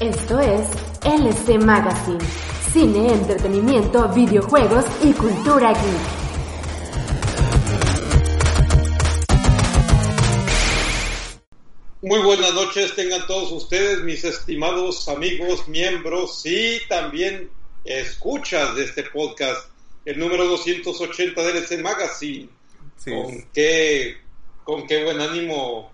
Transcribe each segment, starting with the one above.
Esto es LC Magazine, cine, entretenimiento, videojuegos y cultura geek. Muy buenas noches, tengan todos ustedes, mis estimados amigos, miembros y también escuchas de este podcast, el número 280 del LC Magazine. Con qué, con qué buen ánimo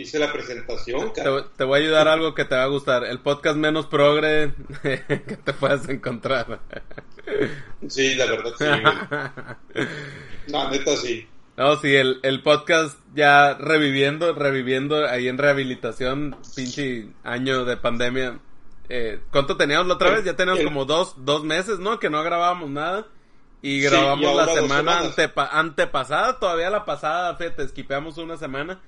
hice la presentación. Te, voy a ayudar a algo que te va a gustar. El podcast menos progre que te puedas encontrar. Sí, la verdad sí. no, neta sí. No, sí, el, el podcast ya reviviendo, reviviendo ahí en rehabilitación, pinche año de pandemia. Eh, ¿Cuánto teníamos la otra vez? Ya teníamos como dos, dos meses, ¿no? Que no grabábamos nada. Y grabamos la semana antepasada, todavía la pasada, fíjate, esquipeamos una semana.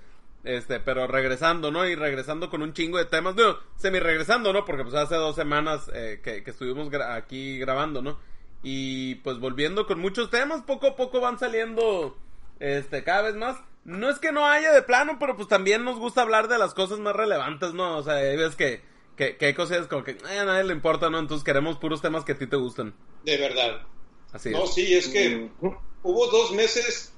Este, pero regresando, ¿no? Y regresando con un chingo de temas. Digo, semi regresando, ¿no? Porque pues hace dos semanas eh, que, estuvimos aquí grabando, ¿no? Y pues volviendo con muchos temas, poco a poco van saliendo, este, cada vez más. No es que no haya de plano, pero pues también nos gusta hablar de las cosas más relevantes, ¿no? O sea, ves que, que, que hay cosas como que eh, a nadie le importa, ¿no? Entonces queremos puros temas que a ti te gustan. De verdad. Así No, sí, es que hubo dos meses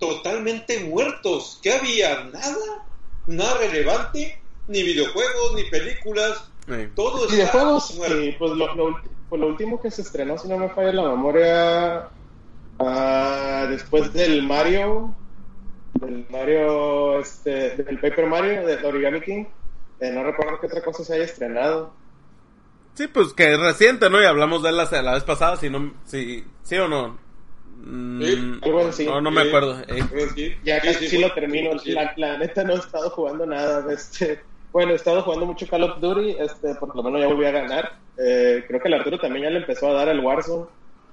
totalmente muertos. ¿Qué había? Nada, nada relevante, ni videojuegos, ni películas, todo videojuegos, eh, pues, pues lo, último que se estrenó, si no me falla la memoria, ah, después del Mario, del Mario, este, del Paper Mario, del Origami King, eh, no recuerdo qué otra cosa se haya estrenado. Sí, pues que es reciente, ¿no? Y hablamos de él la, la vez pasada, si no, si, sí o no. Mm, no, no me acuerdo. Ya casi sí, lo termino. La, neta no he estado jugando nada. Este, bueno, he estado jugando mucho Call of Duty, este, por lo menos ya volví a ganar. Eh, creo que el Arturo también ya le empezó a dar el Warzone.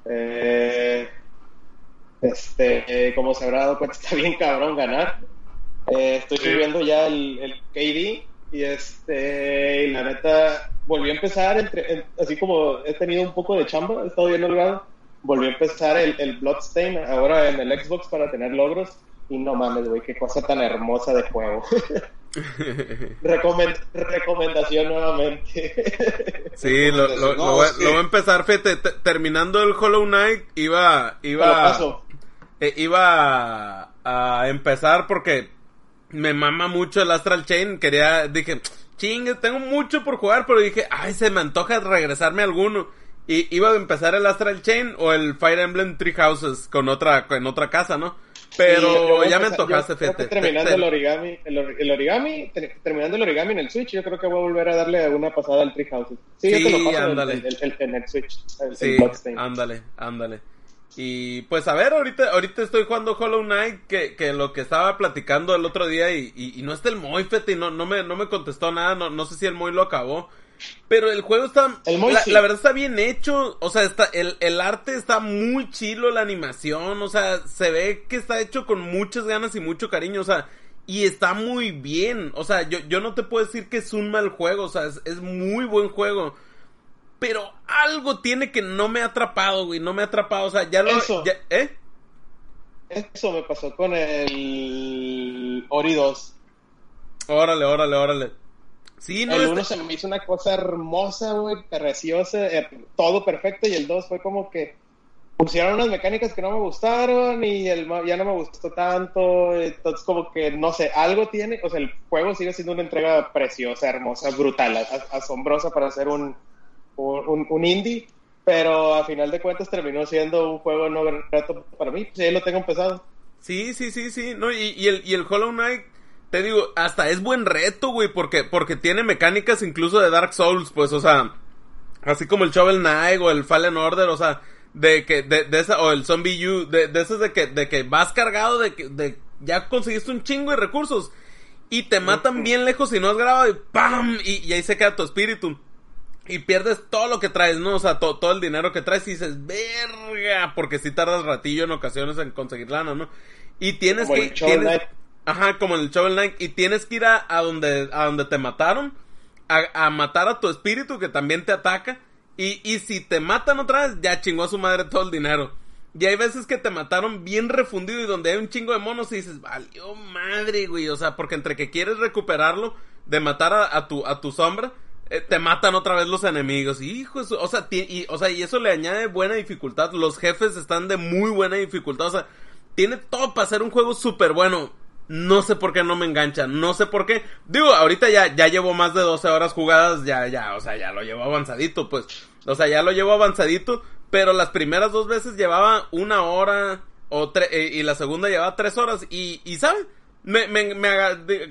Eh, este, como se habrá dado cuenta, está bien cabrón ganar. Eh, estoy subiendo ya el, el, KD y este, y la neta volví a empezar, entre, así como he tenido un poco de chamba, he estado bien holgado volvió a empezar el, el Bloodstain ahora en el Xbox para tener logros. Y no mames, güey, qué cosa tan hermosa de juego. recomendación nuevamente. sí, lo, lo, voy, a empezar, fíjate, terminando el Hollow Knight, iba, iba, eh, iba a, empezar porque me mama mucho el Astral Chain, quería, dije, chingue, tengo mucho por jugar, pero dije, ay, se me antoja regresarme a alguno. Y iba a empezar el Astral Chain o el Fire Emblem Three Houses con otra, en otra casa, ¿no? Pero ya me antojaste, fíjate. Terminando el origami, el, origami, terminando el origami en el Switch, yo creo que voy a volver a darle una pasada al Three Houses. Sí, sí ándale. En, el Switch. sí, ándale, ándale. Y pues a ver, ahorita, ahorita estoy jugando Hollow Knight, que, que lo que estaba platicando el otro día y, y, no está el Moy, y no, no, me, no me contestó nada, no, no sé si el Moy lo acabó. Pero el juego está. la, verdad está bien hecho. O sea, está, el, el, arte está muy chilo, la animación. O sea, se ve que está hecho con muchas ganas y mucho cariño. O sea, y está muy bien. O sea, yo, yo no te puedo decir que es un mal juego. O sea, es, muy buen juego. Pero algo tiene que no me ha atrapado, güey. No me ha atrapado. O sea, ya lo. Eso. ¿Eh? Eso me pasó con el Ori 2. Órale, órale, órale. Sí, no, el uno se me hizo una cosa hermosa, güey, preciosa, eh, todo perfecto, y el dos fue como que pusieron unas mecánicas que no me gustaron y el ya no me gustó tanto, entonces como que, no sé, algo tiene, o sea, el juego sigue siendo una entrega preciosa, hermosa, brutal, asombrosa para ser un, un, indie, pero a final de cuentas terminó siendo un juego no reto para mí, pues lo tengo empezado. Sí, sí, sí, sí, no, y, y, el, y el Hollow Knight te digo, hasta es buen reto, güey, porque, porque tiene mecánicas incluso de Dark Souls, pues, o sea, así como el Shovel Knight o el Fallen Order, o sea, de que, de, de esa, o el Zombie U, de, de esos de que, de que vas cargado de que, de, ya conseguiste un chingo de recursos y te matan bien lejos y no has grabado y ¡pam! Y, ahí se queda tu espíritu. Y pierdes todo lo que traes, ¿no? O sea, todo el dinero que traes y dices, verga, porque si tardas ratillo en ocasiones en conseguir lana, ¿no? Y tienes que... Tienes, Ajá, como en el Shovel Knight. Y tienes que ir a, donde, a donde te mataron. A, matar a tu espíritu que también te ataca. Y, y si te matan otra vez, ya chingó a su madre todo el dinero. Y hay veces que te mataron bien refundido y donde hay un chingo de monos y dices, valió madre, güey. O sea, porque entre que quieres recuperarlo de matar a, tu, a tu sombra, eh, te matan otra vez los enemigos. Hijo, eso, o sea, y, o sea, y eso le añade buena dificultad. Los jefes están de muy buena dificultad. O sea, tiene todo para ser un juego súper bueno. No sé por qué no me engancha, no sé por qué. Digo, ahorita ya, ya llevo más de 12 horas jugadas, ya, ya, o sea, ya lo llevo avanzadito, pues. O sea, ya lo llevo avanzadito, pero las primeras dos veces llevaba una hora o eh, y la segunda llevaba tres horas y, y ¿saben? Me, me, me,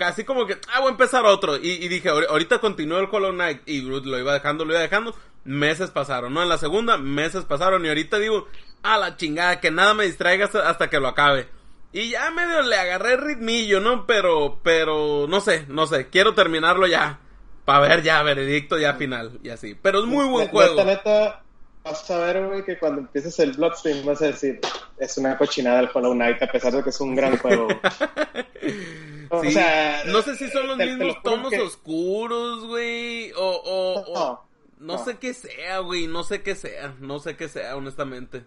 así como que, ah, voy a empezar otro. Y, dije, ahorita continúo el Hollow Knight. Y lo iba dejando, lo iba dejando. Meses pasaron, ¿no? En la segunda, meses pasaron. Y ahorita digo, a la chingada, que nada me distraiga hasta que lo acabe. Y ya medio le agarré ritmillo, ¿no? Pero, pero, no sé, no sé. Quiero terminarlo ya. Para ver ya, veredicto ya final. Y así. Pero es muy buen juego. Neta, vas a ver, güey, que cuando empieces el Bloodstream vas a decir, es una cochinada el Hollow Knight, a pesar de que es un gran juego. o sea, no sé si son los mismos tonos oscuros, güey, o, o, no, sé qué sea, güey, no sé qué sea, no sé qué sea, honestamente.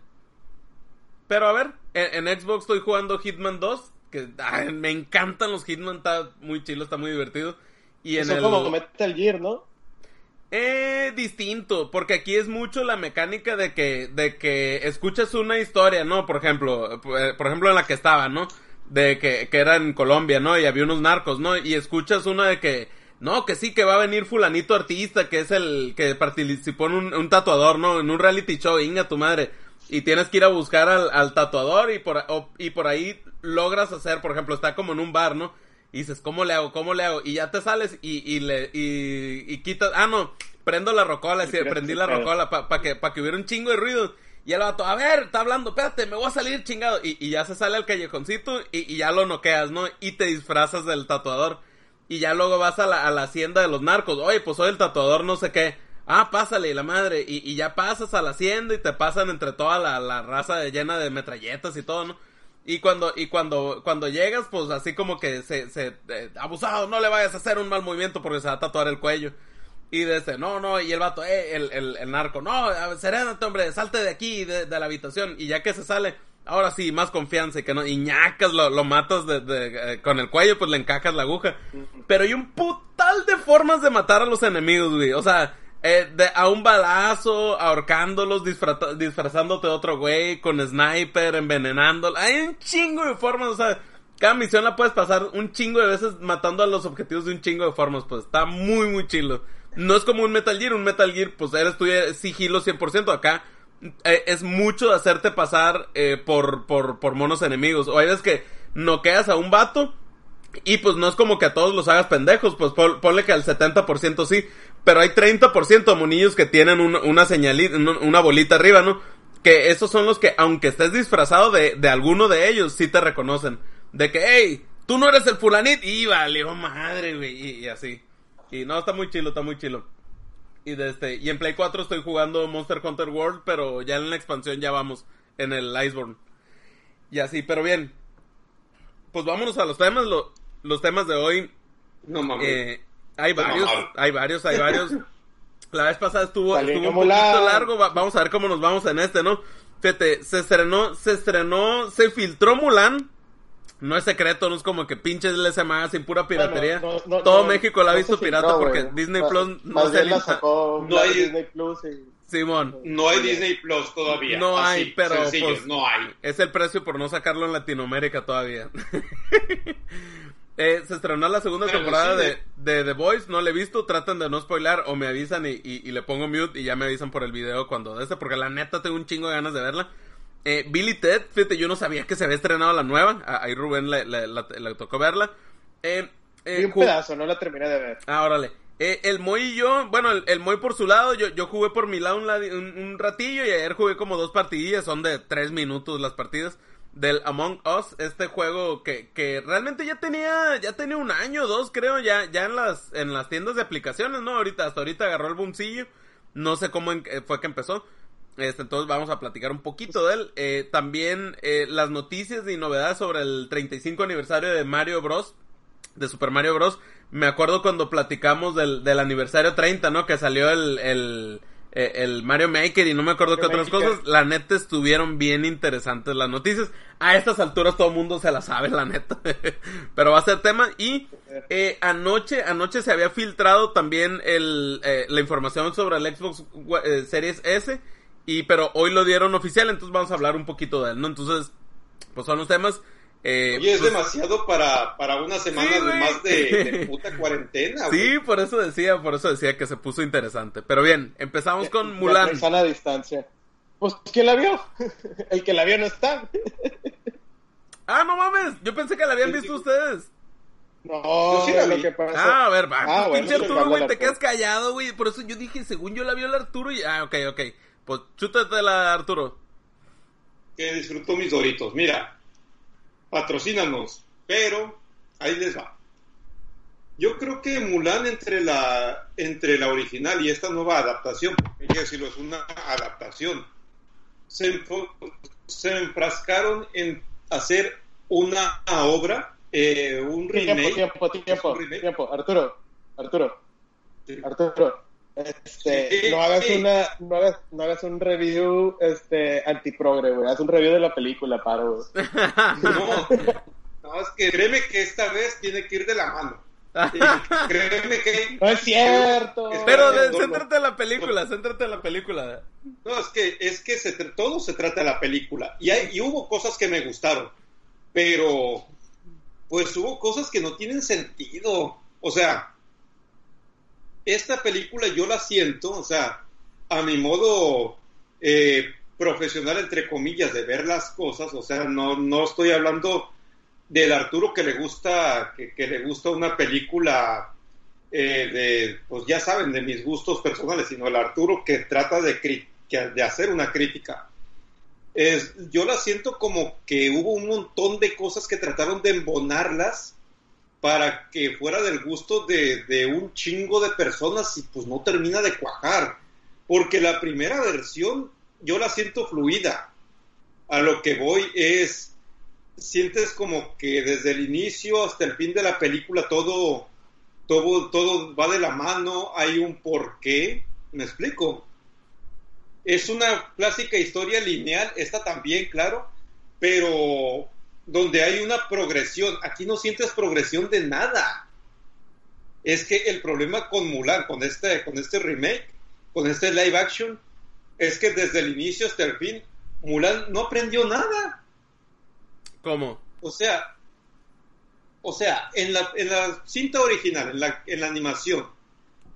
Pero a ver, en, Xbox estoy jugando Hitman 2, que me encantan los Hitman, está muy chido, está muy divertido. Y en Eso el... como Metal Gear, ¿no? Eh, distinto, porque aquí es mucho la mecánica de que, de que escuchas una historia, ¿no? Por ejemplo, eh, por ejemplo en la que estaba, ¿no? De que, que era en Colombia, ¿no? Y había unos narcos, ¿no? Y escuchas una de que, no, que sí, que va a venir fulanito artista, que es el que participó en un, un tatuador, ¿no? En un reality show, inga tu madre. Y tienes que ir a buscar al, al tatuador y por, y por ahí logras hacer, por ejemplo, está como en un bar, ¿no? Y dices, ¿cómo le hago? ¿Cómo le hago? Y ya te sales y, y le, y, y quitas, ah, no, prendo la rocola, sí, prendí la rocola para que, pa que hubiera un chingo de ruido. Y el vato, a ver, está hablando, espérate, me voy a salir chingado. Y, y ya se sale al callejoncito y, y, ya lo noqueas, ¿no? Y te disfrazas del tatuador. Y ya luego vas a la, a la hacienda de los narcos. Oye, pues soy el tatuador, no sé qué. Ah, pásale, la madre. Y, y ya pasas a la hacienda y te pasan entre toda la, la raza llena de metralletas y todo, ¿no? Y cuando, y cuando, cuando llegas, pues así como que se, se, eh, abusado, no le vayas a hacer un mal movimiento porque se va a tatuar el cuello. Y desde, no, no, y el vato, eh, el, el, el narco, no, serénate, hombre, salte de aquí, de, de, la habitación. Y ya que se sale, ahora sí, más confianza y que no, y ñacas, lo, lo matas de, de eh, con el cuello, pues le encajas la aguja. Pero hay un putal de formas de matar a los enemigos, güey. O sea, eh, de, a un balazo, ahorcándolos, disfrazándote de otro güey, con sniper, envenenando. Hay un chingo de formas, o sea, cada misión la puedes pasar un chingo de veces matando a los objetivos de un chingo de formas, pues está muy, muy chilo. No es como un Metal Gear, un Metal Gear, pues eres tú sigilo 100%. Acá eh, es mucho de hacerte pasar eh, por, por, por monos enemigos. O hay veces que noqueas a un vato y pues no es como que a todos los hagas pendejos, pues ponle que al 70% sí. Pero hay 30% de monillos que tienen una señalita, una bolita arriba, ¿no? Que esos son los que, aunque estés disfrazado de, de alguno de ellos, sí te reconocen. De que, hey, tú no eres el fulanit. Y valió madre, güey. Y, así. Y no, está muy chilo, está muy chilo. Y de este, y en Play 4 estoy jugando Monster Hunter World, pero ya en la expansión ya vamos en el Iceborne. Y así, pero bien. Pues vámonos a los temas, los temas de hoy. No mames. Eh, hay varios, hay varios, hay varios. La vez pasada estuvo, estuvo un poquito largo, vamos a ver cómo nos vamos en este, ¿no? Fíjate, se estrenó, se estrenó, se filtró Mulan. No es secreto, no es como que pinches LSMA sin pura piratería. Todo México la ha visto pirata porque Disney Plus no se la sacó no hay Disney Plus Simón. No hay Disney Plus todavía. No hay, pero pues, no hay. Es el precio por no sacarlo en Latinoamérica todavía. Eh, se estrenó la segunda temporada de, de, The Voice, no la he visto, tratan de no spoilar o me avisan y, y, le pongo mute y ya me avisan por el video cuando de este, porque la neta tengo un chingo de ganas de verla. Eh, Billy Ted, fíjate, yo no sabía que se había estrenado la nueva, ahí Rubén le, le, tocó verla. Eh, eh un pedazo, no la terminé de ver. Ah, órale. Eh, el Moy y yo, bueno, el, el, Moy por su lado, yo, yo jugué por mi lado un, un, ratillo y ayer jugué como dos partidillas, son de tres minutos las partidas del Among Us, este juego que, que realmente ya tenía, ya tenía un año, dos creo, ya, ya en las, en las tiendas de aplicaciones, ¿no? Ahorita, hasta ahorita agarró el boomcillo, no sé cómo eh, fue que empezó. Este, entonces vamos a platicar un poquito de él. Eh, también eh, las noticias y novedades sobre el 35 aniversario de Mario Bros. De Super Mario Bros. Me acuerdo cuando platicamos del, del aniversario 30, ¿no? Que salió el, el, eh, el Mario Maker y no me acuerdo qué otras cosas, la neta estuvieron bien interesantes las noticias. A estas alturas todo el mundo se la sabe, la neta. Pero va a ser tema. Y eh, anoche, anoche se había filtrado también el, eh, la información sobre el Xbox Series S. Y pero hoy lo dieron oficial, entonces vamos a hablar un poquito de él, ¿no? Entonces, pues son los temas. Eh, Oye, es pues, demasiado para, para una semana de más de, puta cuarentena. Sí, por eso decía, por eso decía que se puso interesante. Pero bien, empezamos con Mulan. a distancia. Pues, ¿quién la vio? El que la vio no está. ah, no mames, yo pensé que la habían visto ustedes. No, sí lo que pasa. Ah, a ver, va. Ah, pinche Arturo, güey, te quedas callado, güey. Por eso yo dije, según yo la vio el Arturo y... Ah, ok, ok. Pues chútate la Arturo. Que disfrutó mis doritos. Mira, patrocínanos, pero ahí les va. Yo creo que Mulan entre la, entre la original y esta nueva adaptación, hay que decirlo, es una adaptación, se, se enfrascaron en hacer una obra, eh, un remake. Tiempo, tiempo, tiempo, tiempo, Arturo, Arturo, Arturo, este, no hagas una, no hagas, no hagas un review este antiprogre, güey. Haz un review de la película, paro. no, no, es que créeme que esta vez tiene que ir de la mano. créeme que no es cierto. Pero céntrate en la película, céntrate en la película. No, es que es que se, todo se trata de la película y hay y hubo cosas que me gustaron, pero pues hubo cosas que no tienen sentido. O sea, esta película yo la siento, o sea, a mi modo eh, profesional, entre comillas, de ver las cosas, o sea, no, no estoy hablando del Arturo que le gusta, que, le gusta una película eh, de, pues ya saben, de mis gustos personales, sino el Arturo que trata de, de hacer una crítica. Es, yo la siento como que hubo un montón de cosas que trataron de embonarlas para que fuera del gusto de, un chingo de personas y pues no termina de cuajar. Porque la primera versión yo la siento fluida. A lo que voy es, sientes como que desde el inicio hasta el fin de la película todo, todo, todo va de la mano, hay un porqué, me explico. Es una clásica historia lineal, esta también, claro, pero donde hay una progresión. Aquí no sientes progresión de nada. Es que el problema con Mulan, con este, con este remake, con este live action, es que desde el inicio hasta el fin, Mulan no aprendió nada. ¿Cómo? O sea, o sea, en la, en la cinta original, en la, en la animación,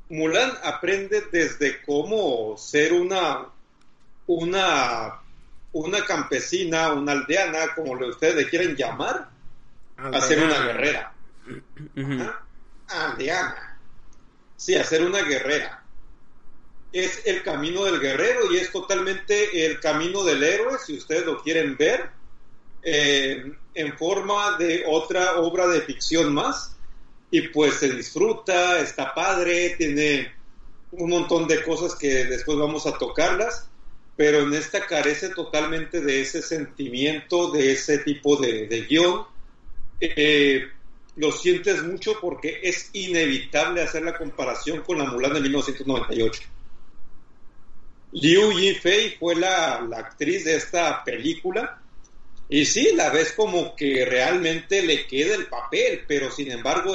Mulan aprende desde cómo ser una, una una campesina, una aldeana, como ustedes le quieren llamar, a ser una guerrera. Aldeana. Sí, a ser una guerrera. Es el camino del guerrero y es totalmente el camino del héroe, si ustedes lo quieren ver, eh, en forma de otra obra de ficción más. Y pues se disfruta, está padre, tiene un montón de cosas que después vamos a tocarlas pero en esta carece totalmente de ese sentimiento, de ese tipo de, guion. Eh, lo sientes mucho porque es inevitable hacer la comparación con la Mulan de 1998. Liu Yifei fue la, la actriz de esta película y sí, la ves como que realmente le queda el papel, pero sin embargo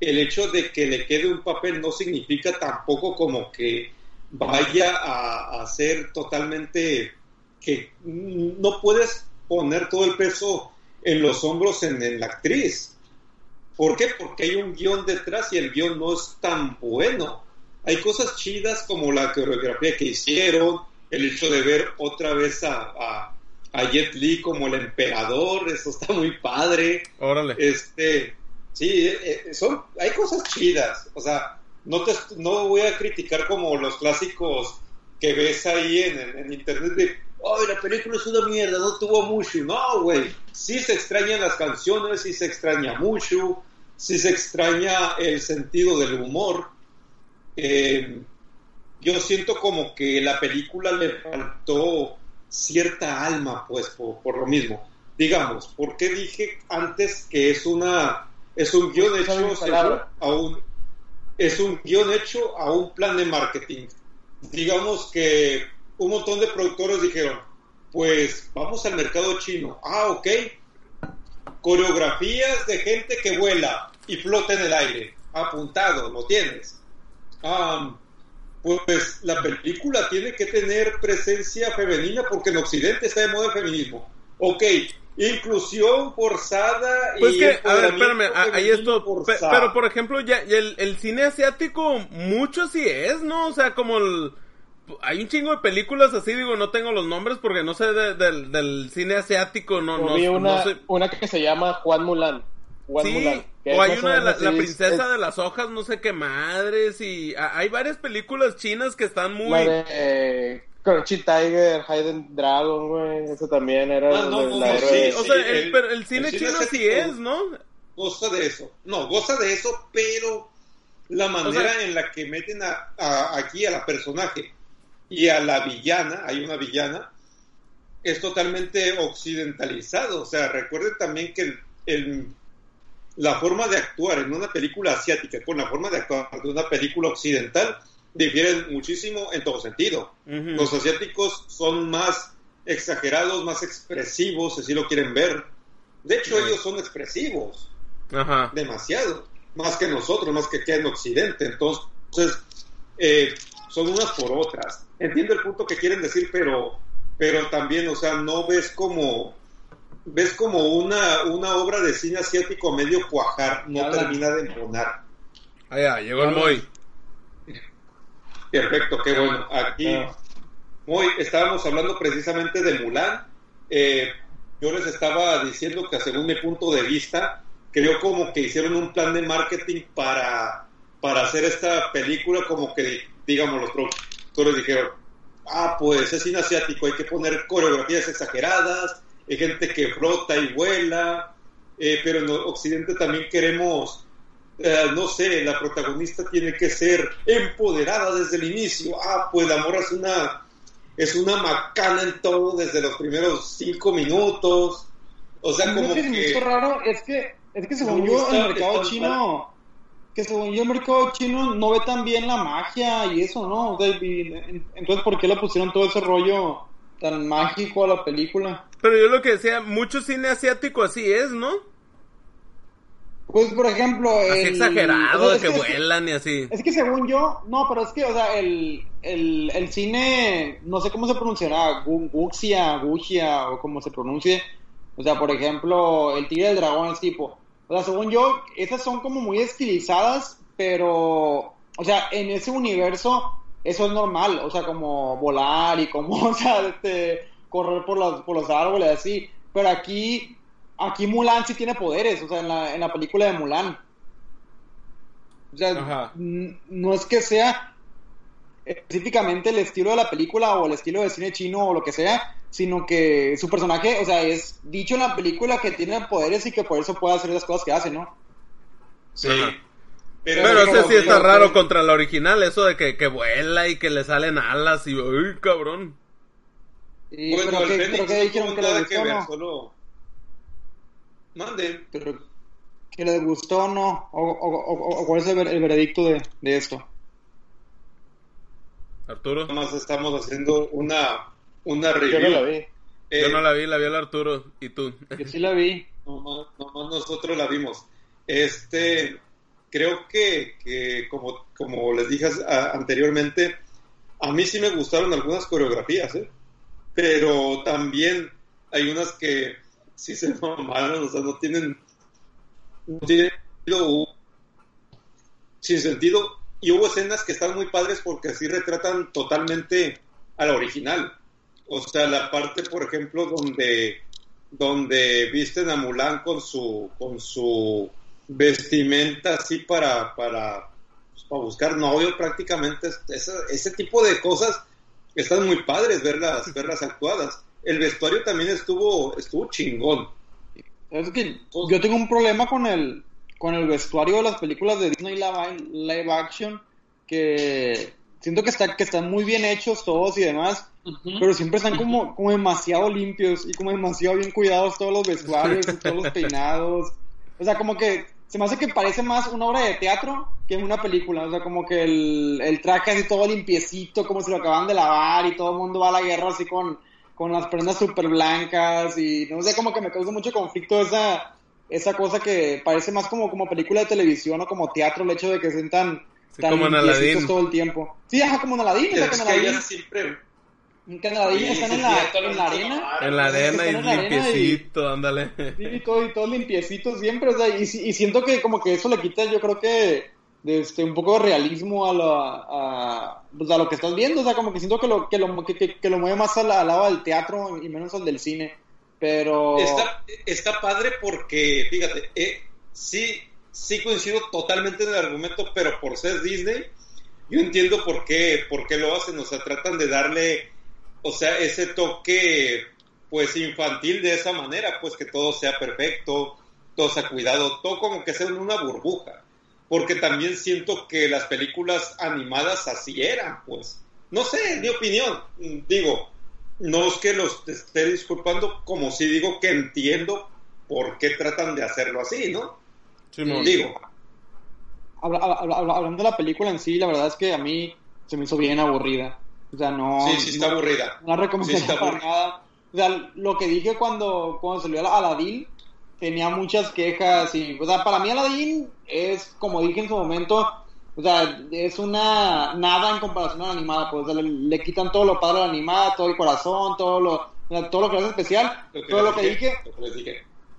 el hecho de que le quede un papel no significa tampoco como que vaya a, ser totalmente que no puedes poner todo el peso en los hombros en, la actriz. ¿Por qué? Porque hay un guion detrás y el guion no es tan bueno. Hay cosas chidas como la coreografía que hicieron, el hecho de ver otra vez a, a, Jet Li como el emperador, eso está muy padre. Órale. Este, sí, eh, eh, son, hay cosas chidas. O sea, no, te, no voy a criticar como los clásicos que ves ahí en, internet de, ay, la película es una mierda, no tuvo mucho. No, güey, sí se extrañan las canciones, sí se extraña mucho, sí se extraña el sentido del humor. Eh, yo siento como que la película le faltó cierta alma, pues, por, por, lo mismo. Digamos, ¿por qué dije antes que es una es un guion hecho a un, es un guion hecho a un plan de marketing. digamos que un montón de productores dijeron, pues vamos al mercado chino. Ah, ok. Coreografías de gente que vuela y flota en el aire. Apuntado, lo tienes. pues la película tiene que tener presencia femenina porque en Occidente está de moda el feminismo. Ok, inclusión forzada pues que a ver espérame ahí esto pero por ejemplo ya, el, el, cine asiático mucho sí es no o sea como el, hay un chingo de películas así digo no tengo los nombres porque no sé del cine asiático no no, una, una que se llama Juan Mulan Juan sí, o hay una de la, la princesa de las hojas no sé qué madres y hay varias películas chinas que están muy eh, Crunchy Tiger, Hidden Dragon, güey, eso también era ah, no, la sí, O sea, el, pero el cine chino sí es, ¿no? Goza de eso. No, goza de eso, pero la manera en la que meten a, aquí a la personaje y a la villana, hay una villana, es totalmente occidentalizado. O sea, recuerden también que el, la forma de actuar en una película asiática con la forma de actuar de una película occidental difieren muchísimo en todo sentido. Los asiáticos son más exagerados, más expresivos, si lo quieren ver. De hecho, ellos son expresivos. Demasiado. Más que nosotros, más que aquí en Occidente. Entonces, eh, son unas por otras. Entiendo el punto que quieren decir, pero, pero también, o sea, no ves como ves como una, una obra de cine asiático medio cuajar, no termina de embonar. Ah, ya, llegó el Moy. Perfecto, qué bueno. Aquí muy, estábamos hablando precisamente de Mulan. Eh, yo les estaba diciendo que según mi punto de vista, creo como que hicieron un plan de marketing para, para hacer esta película, como que, digamos, los productores dijeron, ah, pues es cine asiático, hay que poner coreografías exageradas, hay gente que flota y vuela, eh, pero en Occidente también queremos eh, no sé, la protagonista tiene que ser empoderada desde el inicio. Ah, pues la morra es una, es una macana en todo desde los primeros cinco minutos. O sea, como que... que... raro es que, es que según yo el mercado chino, que según yo el mercado chino no ve tan bien la magia y eso, ¿no? entonces, ¿por qué le pusieron todo ese rollo tan mágico a la película? Pero yo lo que decía, mucho cine asiático así es, ¿no? Pues, por ejemplo... Así exagerado, de que, vuelan y así. Es que según yo, no, pero es que, o sea, el, el, el cine, no sé cómo se pronunciará, Guxia, Guxia, o como se pronuncie. O sea, por ejemplo, el tigre del dragón es tipo... O sea, según yo, esas son como muy estilizadas, pero... O sea, en ese universo, eso es normal. O sea, como volar y como, o sea, este, correr por los, por los árboles, así. Pero aquí Aquí Mulan sí tiene poderes, o sea, en la, en la película de Mulan. O sea, no es que sea específicamente el estilo de la película o el estilo de cine chino o lo que sea, sino que su personaje, o sea, es dicho en la película que tiene poderes y que por eso puede hacer las cosas que hace, ¿no? Sí. Pero, Pero ese sí está raro contra la original, eso de que, que, vuela y que le salen alas y ¡uy, cabrón! Y, bueno, pero, que, que dijeron que, le que ver, solo Mande. Pero, ¿que le gustó o no? ¿O, cuál es el, veredicto de, esto? Arturo. Nada más estamos haciendo una, una review. Yo no la vi. Yo no la vi, la vi el Arturo. ¿Y tú? Yo sí la vi. Nomás, nosotros la vimos. Este, creo que, que como, como les dije anteriormente, a mí sí me gustaron algunas coreografías, ¿eh? pero también hay unas que sí se mamaron, o sea, no tienen, no tienen sin sentido. Y hubo escenas que están muy padres porque así retratan totalmente a la original. O sea, la parte, por ejemplo, donde, donde visten a Mulan con su, con su vestimenta así para, para, pues, para buscar novio prácticamente. Ese, ese tipo de cosas están muy padres verlas, verlas actuadas el vestuario también estuvo, estuvo chingón. Es que yo tengo un problema con el, con el vestuario de las películas de Disney live, action, que siento que, está, que están muy bien hechos todos y demás, pero siempre están como, como demasiado limpios y como demasiado bien cuidados todos los vestuarios y todos los peinados. O sea, como que se me hace que parece más una obra de teatro que una película. O sea, como que el, el traje así todo limpiecito, como si lo acaban de lavar y todo el mundo va a la guerra así con, con las prendas súper blancas y no sé, como que me causa mucho conflicto esa, esa cosa que parece más como, como película de televisión o como teatro, el hecho de que se tan, tan como en todo el tiempo. Sí, ajá, como en Aladín. o sea, que en siempre en Canadín están en, la, en la arena. En la arena y limpiecito, ándale. Sí, y todo, y todo limpiecito siempre, o sea, y, y, siento que como que eso le quita, yo creo que este, un poco de realismo a lo, a, pues a lo que estás viendo, o sea, como que siento que lo, que lo, que, que, lo mueve más al, lado del teatro y menos al del cine, pero... Está, está padre porque, fíjate, eh, sí, sí coincido totalmente en el argumento, pero por ser Disney, yo entiendo por qué, por qué lo hacen, o sea, tratan de darle o sea, ese toque, pues infantil de esa manera, pues que todo sea perfecto, todo sea cuidado, todo como que sea una burbuja. Porque también siento que las películas animadas así eran, pues. No sé, mi opinión. Digo, no es que los esté disculpando, como si digo que entiendo por qué tratan de hacerlo así, ¿no? Sí, no. Digo. Hablando de la película en sí, la verdad es que a mí se me hizo bien aburrida. O sea, no. Sí, sí está aburrida. No recomendación para nada. O sea, lo que dije cuando, cuando salió Aladdin, tenía muchas quejas y, o sea, para mí Aladdin es, como dije en su momento, o sea, es una nada en comparación a la animada, pues le, quitan todo lo padre a la animada, todo el corazón, todo lo, todo lo que hace especial, todo lo que dije,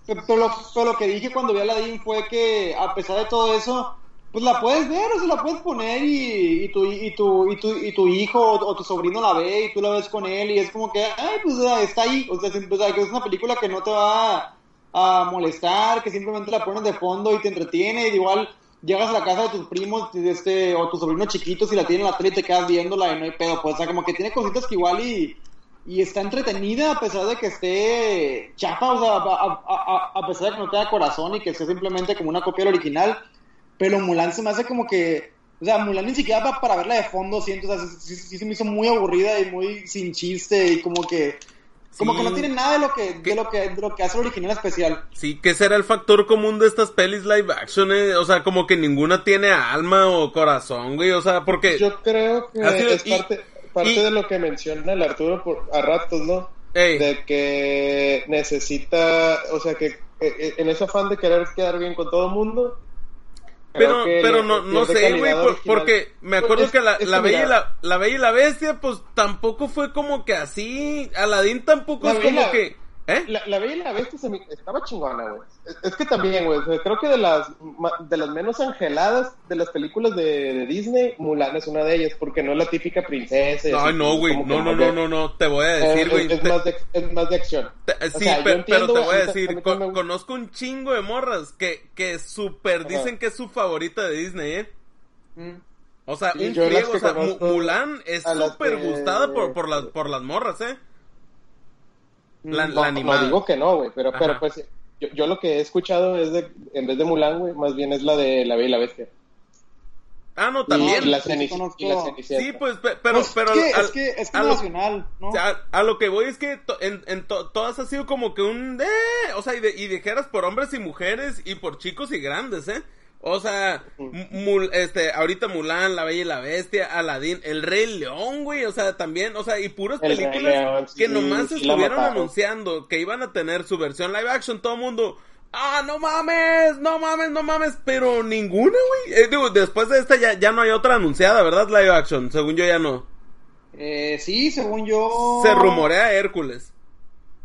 Pero, lo, pero lo que dije cuando vi Aladdin fue que a pesar de todo eso, pues la puedes ver, o sea, la puedes poner y, y, tu, y, tu, y, tu, y tu hijo o, tu sobrino la ve y tú la ves con él y es como que, ay, pues está ahí, o sea, que es una película que no te va a, molestar, que simplemente la pones de fondo y te entretiene, y igual llegas a la casa de tus primos este, o tus sobrinos chiquitos y la tienen en la tele y te quedas viéndola y no hay pedo, pues, o sea, como que tiene cositas que igual y, y está entretenida a pesar de que esté chapa, o sea, a, a, a pesar de que no tenga corazón y que sea simplemente como una copia del original pero Mulan se me hace como que, o sea, Mulan ni siquiera para, para verla de fondo, siento, o sea, sí, se me hizo muy aburrida y muy sin chiste y como que... Como que no tiene nada de lo que, de lo que, de lo que hace el original especial. Sí, que será el factor común de estas pelis live action, eh? o sea, como que ninguna tiene alma o corazón, güey, o sea, porque... Yo creo que es parte, parte de lo que menciona el Arturo por, a ratos, ¿no? De que necesita, o sea, que en ese afán de querer quedar bien con todo el mundo, pero, pero no, no sé, güey, porque me pues acuerdo que la, la, bella y la, la Bella y la Bestia, pues tampoco fue como que así. Aladdin tampoco es como que. ¿Eh? La, la Bella y la Bestia se me, estaba chingona, güey. Es, que también, güey, creo que de las, de las menos angeladas de las películas de, Disney, Mulan es una de ellas, porque no es la típica princesa. No, no, güey, no, no, no, no, no, te voy a decir, güey. Es, más de, es más de acción. sí, pero, te voy a decir, conozco un chingo de morras que, que super dicen que es su favorita de Disney, ¿eh? Mm. O sea, un friego, o sea, Mulan es súper gustada por, por, las, por las morras, ¿eh? La, no, no digo que no, güey, pero, pero pues yo, yo, lo que he escuchado es de, en vez de Mulan, güey, más bien es la de La Bella y la Bestia. Ah, no, también. Y la, Cenicienta. Sí, pues, pero, pues, pero es que, es, que, nacional, ¿no? A, lo que voy es que en, en todas ha sido como que un, eh, o sea, y, de, y dijeras por hombres y mujeres y por chicos y grandes, ¿eh? O sea, este, ahorita Mulan, La Bella y la Bestia, Aladdin, El Rey León, güey, o sea, también, o sea, y puras películas que nomás estuvieron anunciando que iban a tener su versión live action, todo el mundo, ah, no mames, no mames, no mames, pero ninguna, güey. Eh, digo, después de esta ya, ya no hay otra anunciada, ¿verdad? Live action, según yo ya no. Eh, sí, según yo. Se rumorea Hércules.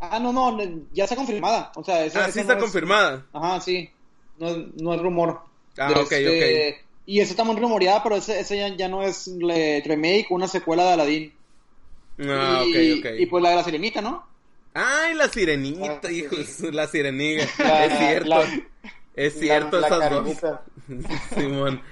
Ah, no, no, ya está confirmada. O sea, esa, ah, sí está confirmada. Ajá, sí. No, no es rumor. Ah, ok, este, ok. Y eso está muy rumoreada, pero ese, ese ya, no es le, remake, una secuela de Aladdin. Ah, y, ok, ok. Y pues la de la sirenita, ¿no? Ay, la sirenita, ah, hijos, la sirenita. es cierto. es cierto esas dos. Simón.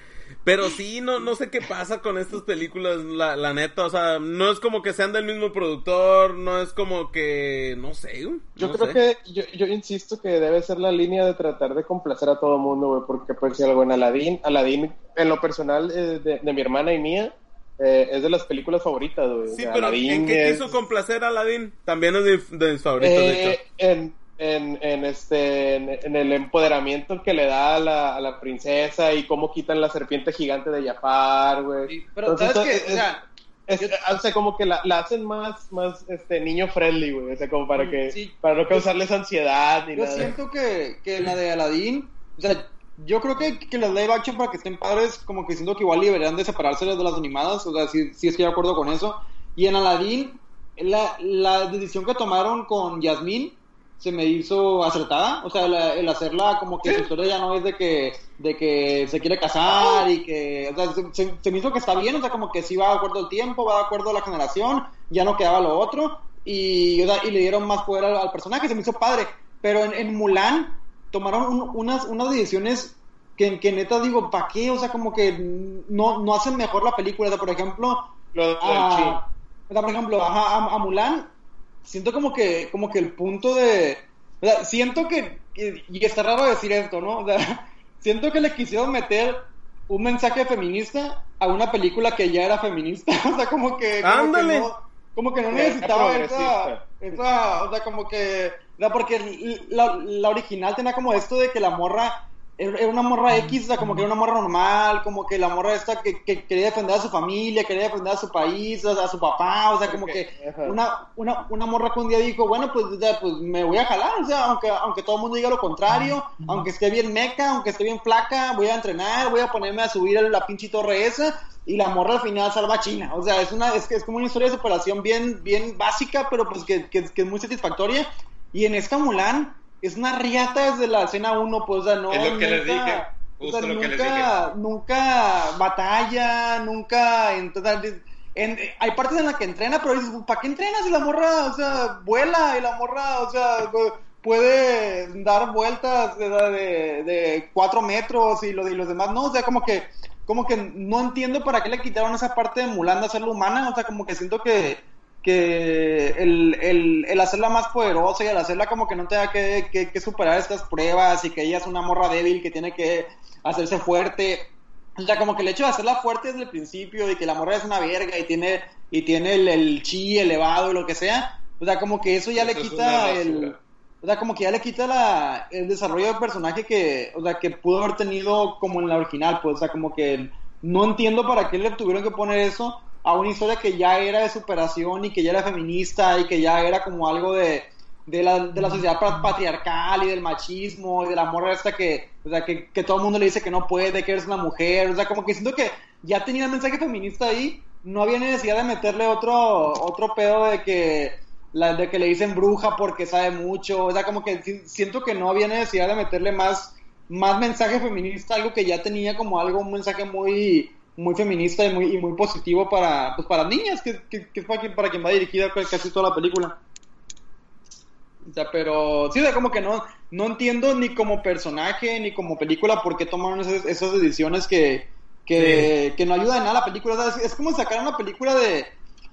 Pero sí, no, no sé qué pasa con estas películas, la, la neta, o sea, no es como que sean del mismo productor, no es como que, no sé. yo creo que, yo, yo, insisto que debe ser la línea de tratar de complacer a todo mundo, güey, porque pues si algo en Aladdin, Aladdin, en lo personal eh, de, mi hermana y mía, eh, es de las películas favoritas, güey. Sí, pero ¿en qué quiso complacer a Aladdin? También es de, mis favoritos, de hecho. En, en, en, este, en, el empoderamiento que le da a la, a la, princesa y cómo quitan la serpiente gigante de Jafar, güey. pero ¿sabes qué? O sea, o sea, como que la, la, hacen más, más este, niño friendly, güey. O sea, como para mm, que, para no causarles ansiedad ni Yo siento que, que la de Aladdin, o sea, yo creo que, que las live action para que estén padres, como que siento que igual deberían de separarse de las animadas, o sea, sí, sí estoy de acuerdo con eso. Y en Aladdin, la, la decisión que tomaron con Yasmín se me hizo acertada, o sea, el, hacerla como que su historia ya no es de que, de que se quiere casar y que, o sea, se, me hizo que está bien, o sea, como que sí va de acuerdo al tiempo, va de acuerdo a la generación, ya no quedaba lo otro, y, o sea, y le dieron más poder al, personaje, se me hizo padre, pero en, en Mulan tomaron unas, unas decisiones que, que neta digo, ¿para qué? O sea, como que no, no hacen mejor la película, o sea, por ejemplo, lo, a, por ejemplo, a Mulan siento como que, como que el punto de, o sea, siento que, y está raro decir esto, ¿no? O sea, siento que le quisieron meter un mensaje feminista a una película que ya era feminista, o sea, como que, como que no, como que no necesitaba esa, esa, o sea, como que, no, porque la, la original tenía como esto de que la morra era una morra X, o sea, como que era una morra normal, como que la morra esta que, quería defender a su familia, quería defender a su país, a, su papá, o sea, como que una, una, una morra que un día dijo, bueno, pues, pues me voy a jalar, o sea, aunque, aunque todo el mundo diga lo contrario, aunque esté bien meca, aunque esté bien flaca, voy a entrenar, voy a ponerme a subir a la pinche torre esa, y la morra al final salva a China, o sea, es una, es, es como una historia de superación bien, bien básica, pero pues que, que, que es muy satisfactoria, y en esta Mulan, es una riata desde la escena 1, pues, o sea, no. Es lo que nunca, les dije. Justo lo nunca, que les dije. nunca batalla, nunca. Entonces, en, hay partes en las que entrena, pero dices, ¿para qué entrenas si la morra, o sea, vuela y la morra, o sea, puede dar vueltas de, de, de cuatro metros y, lo, y los demás no? O sea, como que como que no entiendo para qué le quitaron esa parte de Mulan de hacerla humana, o sea, como que siento que que el, el, el, hacerla más poderosa y el hacerla como que no tenga que, que, superar estas pruebas y que ella es una morra débil que tiene que hacerse fuerte. O sea, como que el hecho de hacerla fuerte desde el principio y que la morra es una verga y tiene, y tiene el, el chi elevado y lo que sea, o sea, como que eso ya le quita el... O sea, como que ya le quita la, el desarrollo del personaje que, o sea, que pudo haber tenido como en la original, pues, o sea, como que no entiendo para qué le tuvieron que poner eso a una historia que ya era de superación y que ya era feminista y que ya era como algo de, de, la, de la sociedad patriarcal y del machismo y del amor esta que, o sea, que, que, todo el mundo le dice que no puede, que eres una mujer, o sea, como que siento que ya tenía el mensaje feminista ahí, no había necesidad de meterle otro, otro pedo de que, la, de que le dicen bruja porque sabe mucho, o sea, como que siento que no había necesidad de meterle más, más mensaje feminista, algo que ya tenía como algo, un mensaje muy muy feminista y muy, y muy positivo para, pues, para niñas, que, que, que es para quien, para quien va dirigida casi toda la película. O sea, pero sí, o sea, como que no, no entiendo ni como personaje ni como película por qué tomaron esas, esas decisiones que, que, que, no ayudan en nada a la película. O sea, es, como sacar una película de,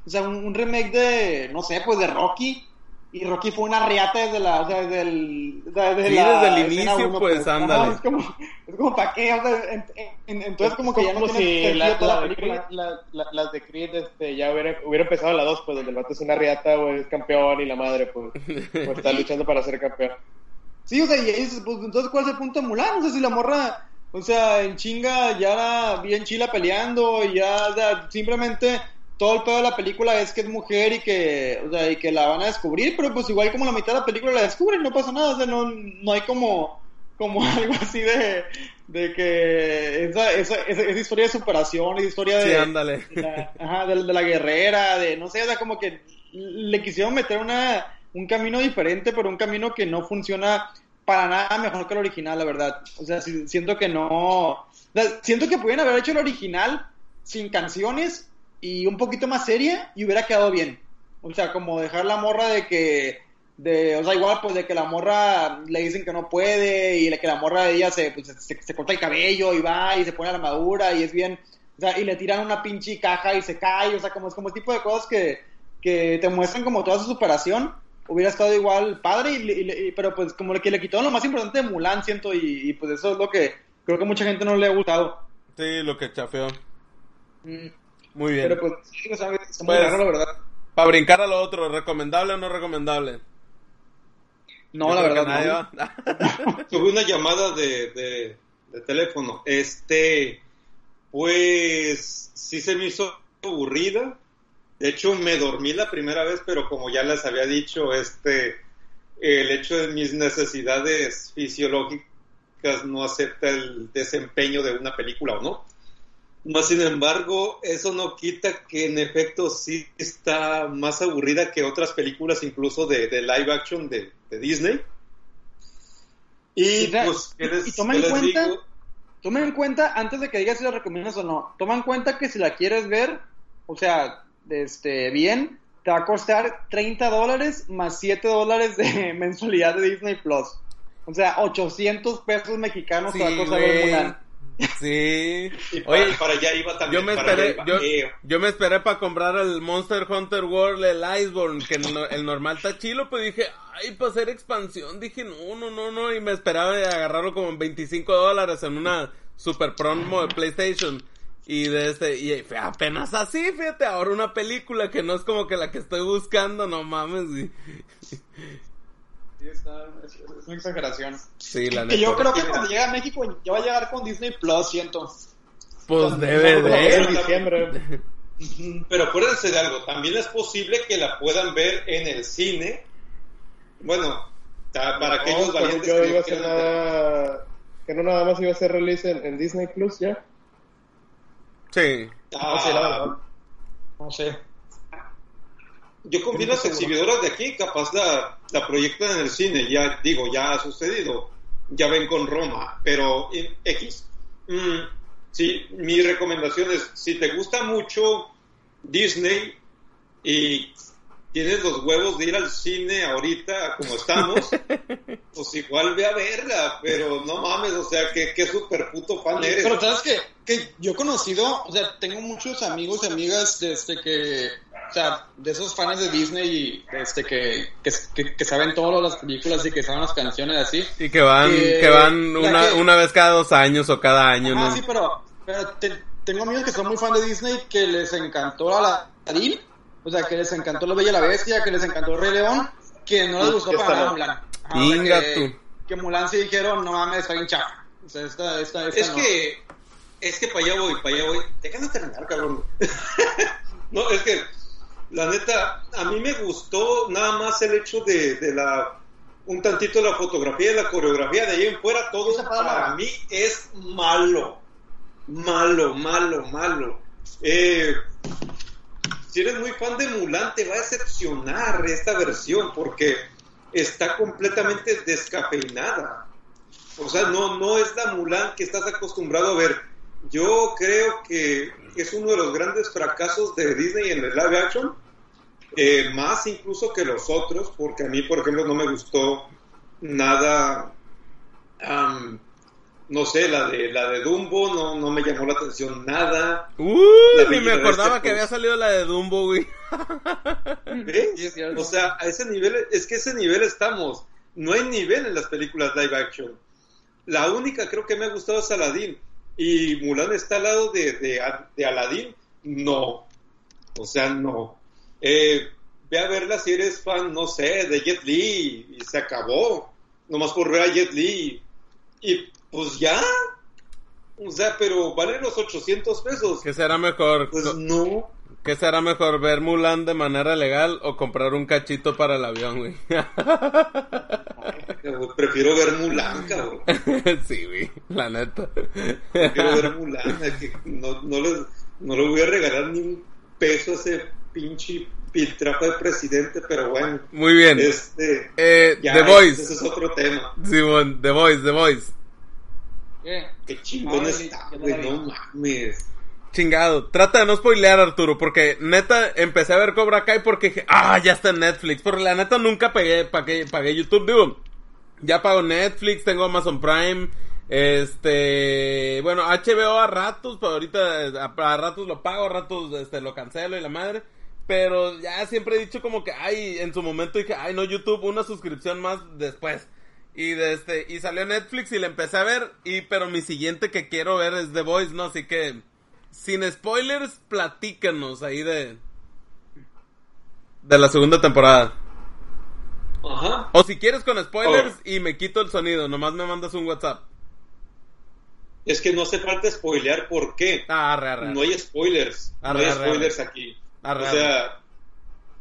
o sea, un, un, remake de, no sé, pues de Rocky, y Rocky fue una riata desde la, o sea, desde el, desde, sí, la, desde el inicio, pues, pues ándale. es como, es como para qué, o sea, en, en, entonces como que ya no tiene si la, toda la, película. La, la, las de Creed, este, ya hubiera, hubiera empezado la 2, pues, donde el vato es una riata, o es campeón, y la madre, pues, pues está luchando para ser campeón. Sí, o sea, y ahí, pues, entonces, ¿cuál es el punto de Mulan? O sea, si la morra, o sea, en chinga ya era bien chila peleando, y ya, o sea, simplemente todo el pedo de la película es que es mujer y que, o sea, y que la van a descubrir, pero pues igual como la mitad de la película la descubren, no pasa nada, o sea, no, no hay como, como algo así de, de que esa, esa, esa, historia de superación, esa historia de, sí, ándale. de, la, ajá, de, de, la guerrera, de no sé, o sea, como que le quisieron meter una, un camino diferente, pero un camino que no funciona para nada mejor que el original, la verdad. O sea, siento que no, siento que pudieran haber hecho el original sin canciones y un poquito más seria y hubiera quedado bien. O sea, como dejar la morra de que, de, o sea, igual pues de que la morra le dicen que no puede y de que la morra de ella se, pues, se, corta el cabello y va y se pone la armadura y es bien, o sea, y le tiran una pinche caja y se cae, o sea, como es como el tipo de cosas que, que te muestran como toda su superación. Hubiera estado igual padre, y, pero pues como que le quitaron lo más importante de Mulan, siento, y, y, pues eso es lo que creo que mucha gente no le ha gustado. Sí, lo que chafeó. Mm. Muy bien. Pero pues, sí, o sea, está muy pues, raro, la verdad. Para brincar a lo otro, ¿recomendable o no recomendable? No, la verdad no. Tuve una llamada de, de, teléfono. Este, pues sí se me hizo aburrida. De hecho, me dormí la primera vez, pero como ya les había dicho, este, el hecho de mis necesidades fisiológicas no acepta el desempeño de una película o no. Más sin embargo, eso no quita que en efecto sí está más aburrida que otras películas, incluso de, live action de, Disney. Y, pues, y, toma en cuenta, toma en cuenta, antes de que digas si la recomiendas o no, toma en cuenta que si la quieres ver, o sea, este, bien, te va a costar 30 dólares más 7 dólares de mensualidad de Disney Plus. O sea, 800 pesos mexicanos te va a costar Sí. Oye, para allá iba también. Yo me esperé, yo, me esperé para comprar el Monster Hunter World, el Iceborne, que el, normal está chilo, pues dije, ay, para hacer expansión, dije, no, no, no, no, y me esperaba agarrarlo como en 25 dólares en una super promo de PlayStation. Y de este, y apenas así, fíjate, ahora una película que no es como que la que estoy buscando, no mames. Y, es, una exageración. Sí, la que yo creo que cuando llegue a México ya va a llegar con Disney Plus, siento. Pues debe de. Pero acuérdense de algo, también es posible que la puedan ver en el cine. Bueno, para aquellos valientes que, iba a nada, que no nada más iba a ser release en, Disney Plus ya. Sí. Ah, no sé. Yo confío en las exhibidoras de aquí, capaz la, la proyectan en el cine, ya digo, ya ha sucedido, ya ven con Roma, pero X. Mm, sí, mi recomendación es, si te gusta mucho Disney y tienes los huevos de ir al cine ahorita como estamos, pues igual ve a verla, pero no mames, o sea, que qué super puto fan eres. Pero sabes que, que yo he conocido, o sea, tengo muchos amigos y amigas desde que o sea, de esos fans de Disney este, que, que, que, saben todas las películas y que saben las canciones así. Y que van, que van una, una vez cada dos años o cada año, Ah, sí, pero, pero tengo amigos que son muy fan de Disney que les encantó Aladdin, o sea, que les encantó La Bella y la Bestia, que les encantó El Rey León, que no les gustó para nada Mulan. Inga que, que Mulan sí dijeron, no mames, está bien chafa. O sea, esta, esta, esta es que, es que para allá voy, para allá voy. Déjame terminar, cabrón. no, es que la neta, a mí me gustó nada más el hecho de, la un tantito la fotografía y la coreografía de ahí en fuera, todo para mí es malo. Malo, malo, malo. Eh, si eres muy fan de Mulan, te va a decepcionar esta versión porque está completamente descafeinada. O sea, no, no es la Mulan que estás acostumbrado a ver. Yo creo que es uno de los grandes fracasos de Disney en el live action eh, más incluso que los otros, porque a mí, por ejemplo, no me gustó nada, no sé, la de la de Dumbo, no, no me llamó la atención nada. Uh, ni me acordaba que había salido la de Dumbo, güey. O sea, a ese nivel, es que ese nivel estamos. No hay nivel en las películas live action. La única creo que me ha gustado es Aladdin. Y Mulan está al lado de, de, de Aladdin. No. O sea, no. Eh, ve a verla si eres fan, no sé, de Jet Li y se acabó. Nomás por ver a Jet Li. Y pues ya. O sea, pero vale los 800 pesos. ¿Qué será mejor? Pues no. ¿Qué será mejor, ver Mulan de manera legal o comprar un cachito para el avión, güey? Prefiero ver Mulan, cabrón. sí, güey, la neta. Prefiero ver Mulan, no, no, no le voy a regalar ni un peso a ese pinche piltrafa de presidente, pero bueno. Muy bien. Este, eh, The Voice. Ese es otro tema. Simón, The Voice, The Voice. ¿Qué? Qué chingón está, güey, no mames. Chingado, trata de no spoilear Arturo, porque neta empecé a ver Cobra Kai porque dije, ah, ya está en Netflix, porque la neta nunca pagué, pagué, pagué YouTube, digo, ya pago Netflix, tengo Amazon Prime, este, bueno, HBO a ratos, pero ahorita a, a ratos lo pago, a ratos este, lo cancelo y la madre. Pero ya siempre he dicho como que, ay, en su momento dije, ay, no, YouTube, una suscripción más después. Y de este, y salió Netflix y le empecé a ver, y pero mi siguiente que quiero ver es The Voice, ¿no? Así que, sin spoilers, platícanos ahí de, de la segunda temporada. Ajá. O si quieres con spoilers y me quito el sonido, nomás me mandas un WhatsApp. Es que no hace falta spoilear, ¿por qué? Ah, no hay spoilers. no hay spoilers aquí. O sea,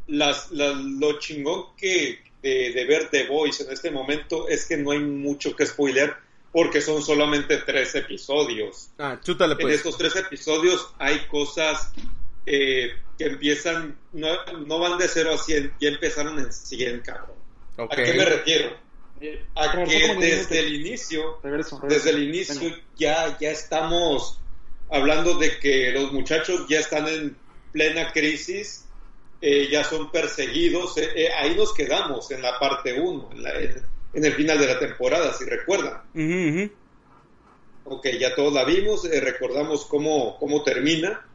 las, lo chingón que de, ver The Voice en este momento es que no hay mucho que spoilear porque son solamente tres episodios. Ah, chútale pues. En estos tres episodios hay cosas eh, que empiezan, no, no, van de 0 a 100, ya empezaron en 100, cabrón. ¿A qué me refiero? A que desde el inicio, desde el inicio ya, ya estamos hablando de que los muchachos ya están en plena crisis, eh, ya son perseguidos, eh, eh, ahí nos quedamos en la parte 1, en, el final de la temporada, si recuerdan. Ok, ya todos la vimos, recordamos cómo, cómo termina.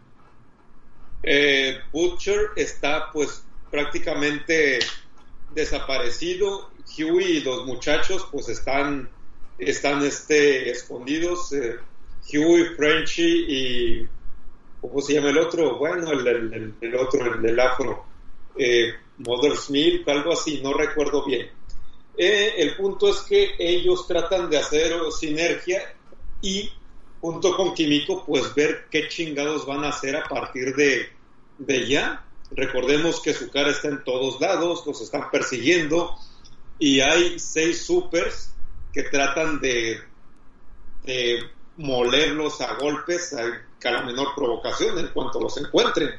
Butcher está pues prácticamente desaparecido. Huey y los muchachos pues están, están este, escondidos. Eh, Huey, Frenchy y... ¿Cómo se llama el otro? Bueno, el, otro, el del afro. Eh, Mother's Milk, algo así, no recuerdo bien. Eh, el punto es que ellos tratan de hacer sinergia y junto con Químico pues ver qué chingados van a hacer a partir de, de ya Recordemos que su cara está en todos lados, los están persiguiendo y hay seis supers que tratan de, molerlos a golpes a, la menor provocación en cuanto los encuentren.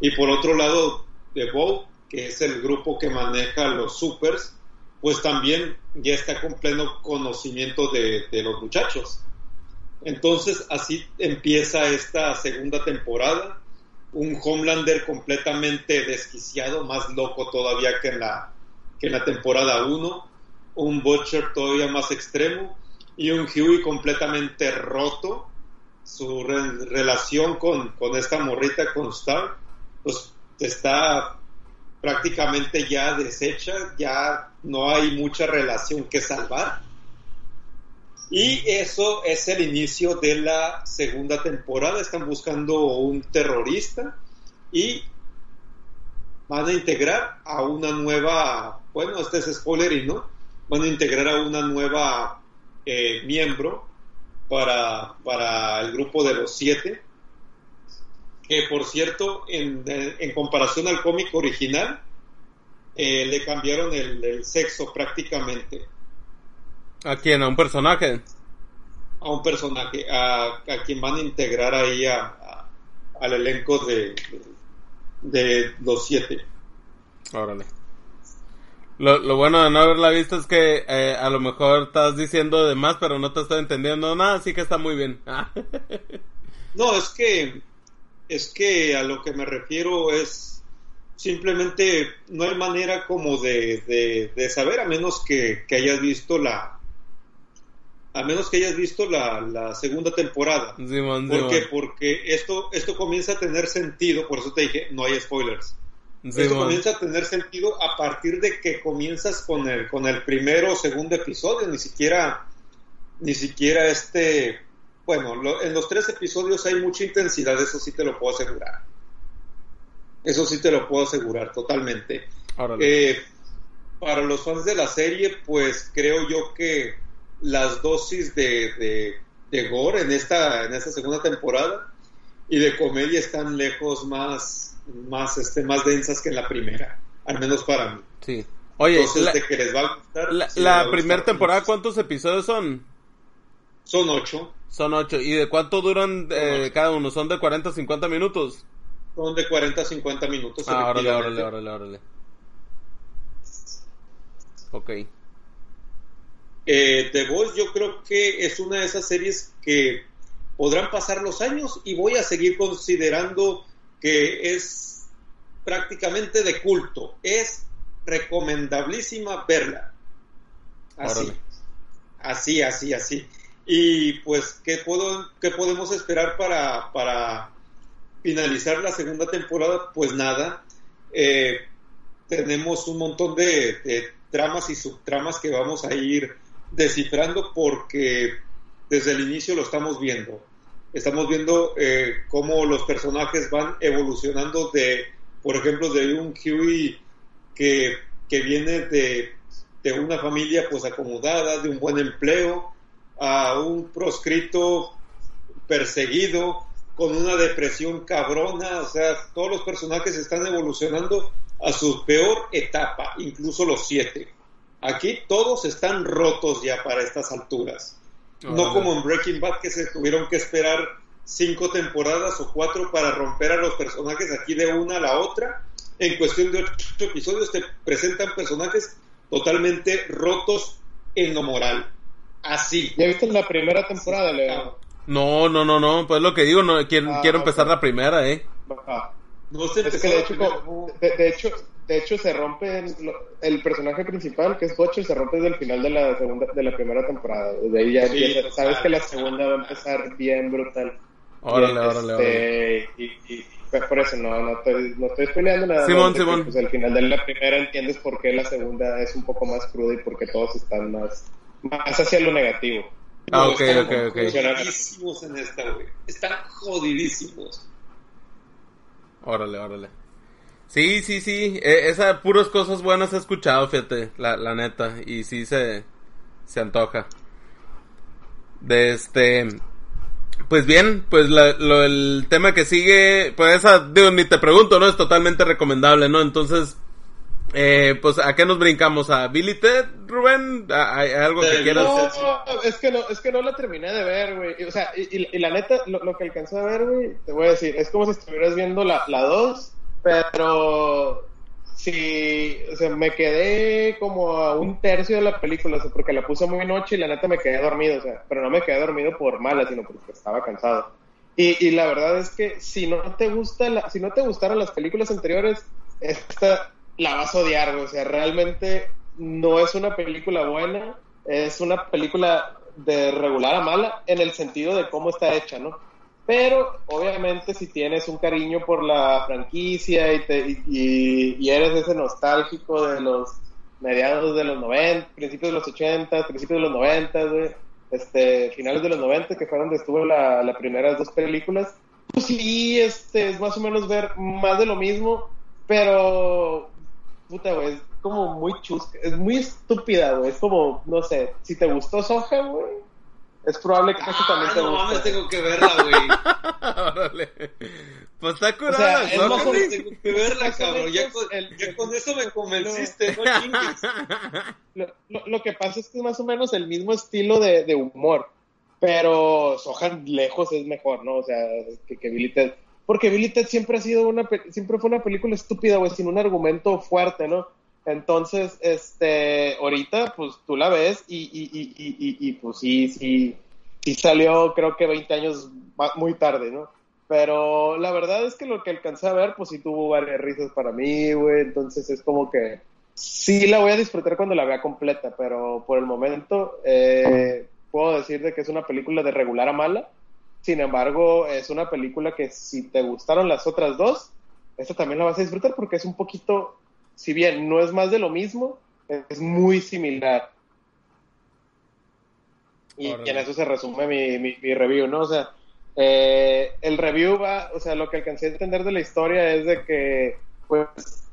Y por otro lado, The Bow, que es el grupo que maneja los supers, pues también ya está con pleno conocimiento de, de los muchachos. Entonces así empieza esta segunda temporada un Homelander completamente desquiciado, más loco todavía que en la, que en la temporada 1, un Butcher todavía más extremo y un Huey completamente roto. Su relación con, con, esta morrita, con Star, pues está prácticamente ya deshecha, ya no hay mucha relación que salvar. Y eso es el inicio de la segunda temporada. Están buscando un terrorista y van a integrar a una nueva, bueno, este es spoiler y no, van a integrar a una nueva eh, miembro para, para el grupo de los siete, que por cierto, en, comparación al cómic original, eh, le cambiaron el sexo prácticamente ¿A quién? ¿A un personaje? A un personaje, a, quien van a integrar ahí a, al elenco de, de, los siete. Órale. Lo, lo, bueno de no haberla visto es que eh, a lo mejor estás diciendo de más, pero no te estoy entendiendo nada, así que está muy bien. no, es que es que a lo que me refiero es simplemente no hay manera como de, de, saber a menos que, que hayas visto la, a menos que hayas visto la, segunda temporada. ¿Por qué? Porque esto, esto comienza a tener sentido, por eso te dije, no hay spoilers. Esto comienza a tener sentido a partir de que comienzas con el, con el primero o segundo episodio, ni siquiera, ni siquiera este, bueno, en los tres episodios hay mucha intensidad, eso sí te lo puedo asegurar. Eso sí te lo puedo asegurar totalmente. Eh, para los fans de la serie, pues creo yo que las dosis de, de, gore en esta, en esta segunda temporada y de comedia están lejos más, más, este, más densas que en la primera, al menos para mí. Sí. Oye, la, de que les va a gustar. La, primera temporada, ¿cuántos episodios son? Son ocho. Son ocho. ¿Y de cuánto duran eh, cada uno? ¿Son de 40 a 50 minutos? Son de 40 a 50 minutos. Ah, órale, órale, órale, órale. Ok. Eh, The Voice yo creo que es una de esas series que podrán pasar los años y voy a seguir considerando que es prácticamente de culto. Es recomendablísima verla. Así. Así, así, así. Y pues, ¿qué, puedo, qué podemos esperar para, para finalizar la segunda temporada? Pues nada. Eh, tenemos un montón de, de, tramas y subtramas que vamos a ir descifrando porque desde el inicio lo estamos viendo. Estamos viendo eh, cómo los personajes van evolucionando de, por ejemplo, de un Huey que que viene de, de una familia pues acomodada, de un buen empleo, a un proscrito perseguido, con una depresión cabrona, o sea, todos los personajes están evolucionando a su peor etapa, incluso los siete. Aquí todos están rotos ya para estas alturas. No como en Breaking Bad que se tuvieron que esperar cinco temporadas o cuatro para romper a los personajes aquí de una a la otra. En cuestión de ocho episodios te presentan personajes totalmente rotos en lo moral. Así. ¿Ya viste la primera temporada, Leo? No, no, no, no, pues lo que digo, no quiero, ah, quiero empezar la primera, eh. No sé es que de hecho, de, hecho, de hecho se rompe el, personaje principal, que es Butcher, se rompe desde el final de la segunda, de la primera temporada. De ahí ya sabes que la segunda va a empezar bien brutal. Órale, órale, este, Y, y, pues por eso no, no estoy, no estoy peleando nada. Simón, Simón. pues al final de la primera entiendes por qué la segunda es un poco más cruda y por qué todos están más, más hacia lo negativo. Ah, ok, ok, ok. Jodidísimos en esta, güey. Están jodidísimos. Órale, órale. Sí, sí, sí. E, esa puras cosas buenas he escuchado, fíjate, la, la neta. Y sí se, se antoja. De este. Pues bien, pues lo, el tema que sigue, pues esa, digo, ni te pregunto, ¿no? Es totalmente recomendable, ¿no? Entonces, eh, pues, ¿a qué nos brincamos? ¿A Billy Ted, Rubén? ¿Hay algo que quieras No, es que no, es que no la terminé de ver, güey. O sea, y, la neta, lo, que alcancé a ver, güey, te voy a decir, es como si estuvieras viendo la 2, pero sí, o sea, me quedé como a un tercio de la película, o sea, porque la puse muy noche y la neta me quedé dormido, o sea, pero no me quedé dormido por mala, sino porque estaba cansado. Y, y la verdad es que si no te gusta la, si no te gustaron las películas anteriores, esta la vas a odiar, o sea, realmente no es una película buena, es una película de regular a mala en el sentido de cómo está hecha, ¿no? Pero obviamente si tienes un cariño por la franquicia y, te, y, eres ese nostálgico de los mediados de los 90, principios de los 80, principios de los 90, este, finales de los 90, que fue donde estuvo la, las primeras dos películas, pues sí, este, es más o menos ver más de lo mismo, pero puta, güey, es como muy chusca, es muy estúpida, güey, es como, no sé, si te gustó Soja, güey, es probable que ah, también te no guste. mames, tengo que verla, güey. Órale. Pues está curada, o sea, es tengo que verla, cabrón, ya con, ya con eso me convenciste, no, lo, lo, lo, que pasa es que es más o menos el mismo estilo de, de humor, pero Sohan lejos es mejor, ¿no? O sea, que, que Billy Ted porque Billy Ted siempre ha sido una, siempre fue una película estúpida, güey, sin un argumento fuerte, ¿no? Entonces, este, ahorita, pues tú la ves y, y, y, y, pues sí, sí, sí salió creo que 20 años muy tarde, ¿no? Pero la verdad es que lo que alcancé a ver, pues sí tuvo varias risas para mí, güey, entonces es como que sí la voy a disfrutar cuando la vea completa, pero por el momento eh, puedo decir de que es una película de regular a mala, sin embargo, es una película que si te gustaron las otras dos, esta también la vas a disfrutar porque es un poquito, si bien no es más de lo mismo, es muy similar. Y, en eso se resume mi, mi, review, ¿no? O sea, eh, el review va, o sea, lo que alcancé a entender de la historia es de que, pues,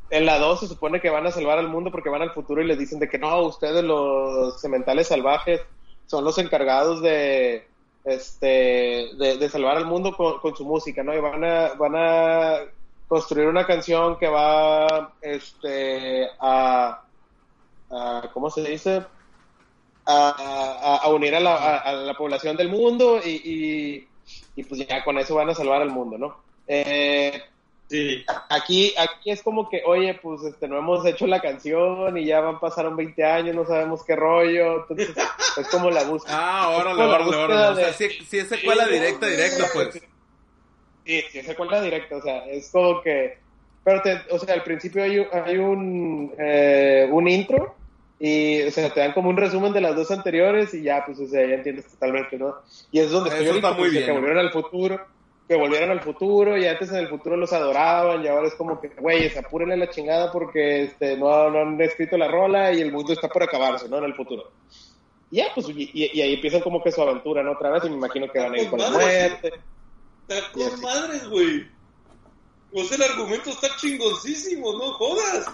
en la 2 se supone que van a salvar al mundo porque van al futuro y les dicen de que no, ustedes los sementales salvajes son los encargados de, este, de, salvar al mundo con, su música, ¿no? Y van a, van a construir una canción que va, este, a, ¿cómo se dice? A, unir a la, población del mundo y, y, pues ya con eso van a salvar al mundo, ¿no? Eh, Sí. Aquí, aquí es como que, oye, pues este, no hemos hecho la canción y ya van pasaron 20 años, no sabemos qué rollo. Entonces, es como la búsqueda. Ah, órale, órale, órale. O sea, si, es secuela directa, directa, pues. Sí, sí, es secuela directa, o sea, es como que. Pero, te, o sea, al principio hay, hay un, eh, un intro y, o sea, te dan como un resumen de las dos anteriores y ya, pues, o sea, ya entiendes totalmente, ¿no? Y es donde estoy está muy bien. que volvieron al futuro que volvieron al futuro y antes en el futuro los adoraban y ahora es como que, güey, apúrenle la chingada porque este, no, no, han escrito la rola y el mundo está por acabarse, ¿no? En el futuro. Y ya, pues, y, ahí empiezan como que su aventura, ¿no? Otra vez y me imagino que van a ir con la muerte. Está con madres, güey. Pues el argumento está chingoncísimo, no jodas.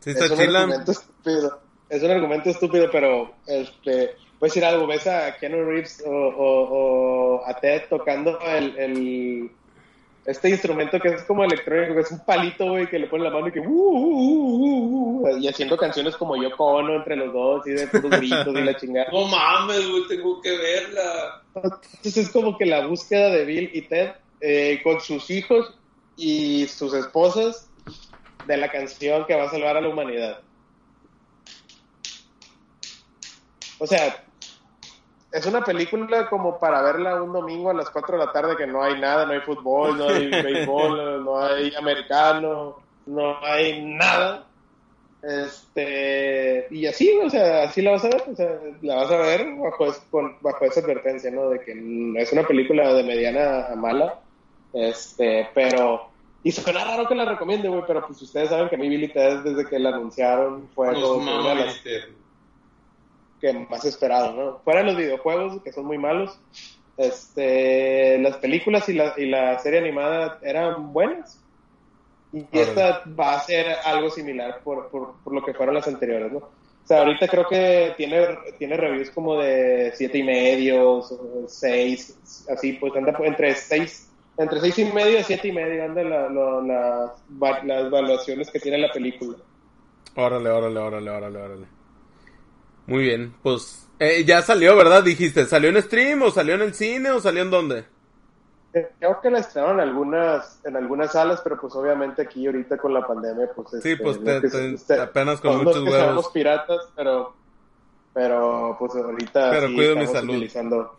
Sí, está es un argumento estúpido. Es un argumento estúpido, pero este, puedes decir algo, ves a Keanu Reeves o, o, a Ted tocando el, el, este instrumento que es como electrónico, que es un palito, güey, que le pone la mano y que uh, uh, uh, y haciendo canciones como Yo Cono entre los dos y de puros gritos y la chingada. No mames, güey, tengo que verla. Entonces es como que la búsqueda de Bill y Ted eh, con sus hijos y sus esposas de la canción que va a salvar a la humanidad. O sea, es una película como para verla un domingo a las 4 de la tarde que no hay nada, no hay fútbol, no hay béisbol, no hay americano, no hay nada. Este, y así, o sea, así la vas a ver, o sea, la vas a ver bajo, bajo esa advertencia, ¿no? De que es una película de mediana a mala, este, pero, y suena raro que la recomiende, güey, pero pues ustedes saben que mi Billy Ted desde que la anunciaron fue algo que más esperado, ¿no? Fuera los videojuegos, que son muy malos, este, las películas y la, y la serie animada eran buenas. Y esta va a ser algo similar por, por, por, lo que fueron las anteriores, ¿no? O sea, ahorita creo que tiene, tiene reviews como de siete y medio, seis, así, pues anda entre seis, entre seis y medio y siete y medio anda la, las, las evaluaciones que tiene la película. Órale, órale, órale, órale, órale. Muy bien, pues eh, ya salió, ¿verdad? Dijiste, ¿salió en stream o salió en el cine o salió en dónde? Creo que la estrenaron en algunas, en algunas salas, pero pues obviamente aquí ahorita con la pandemia, pues... Sí, este, pues te, apenas con muchos huevos. Piratas, pero, pero pues ahorita pero cuido mi salud. utilizando...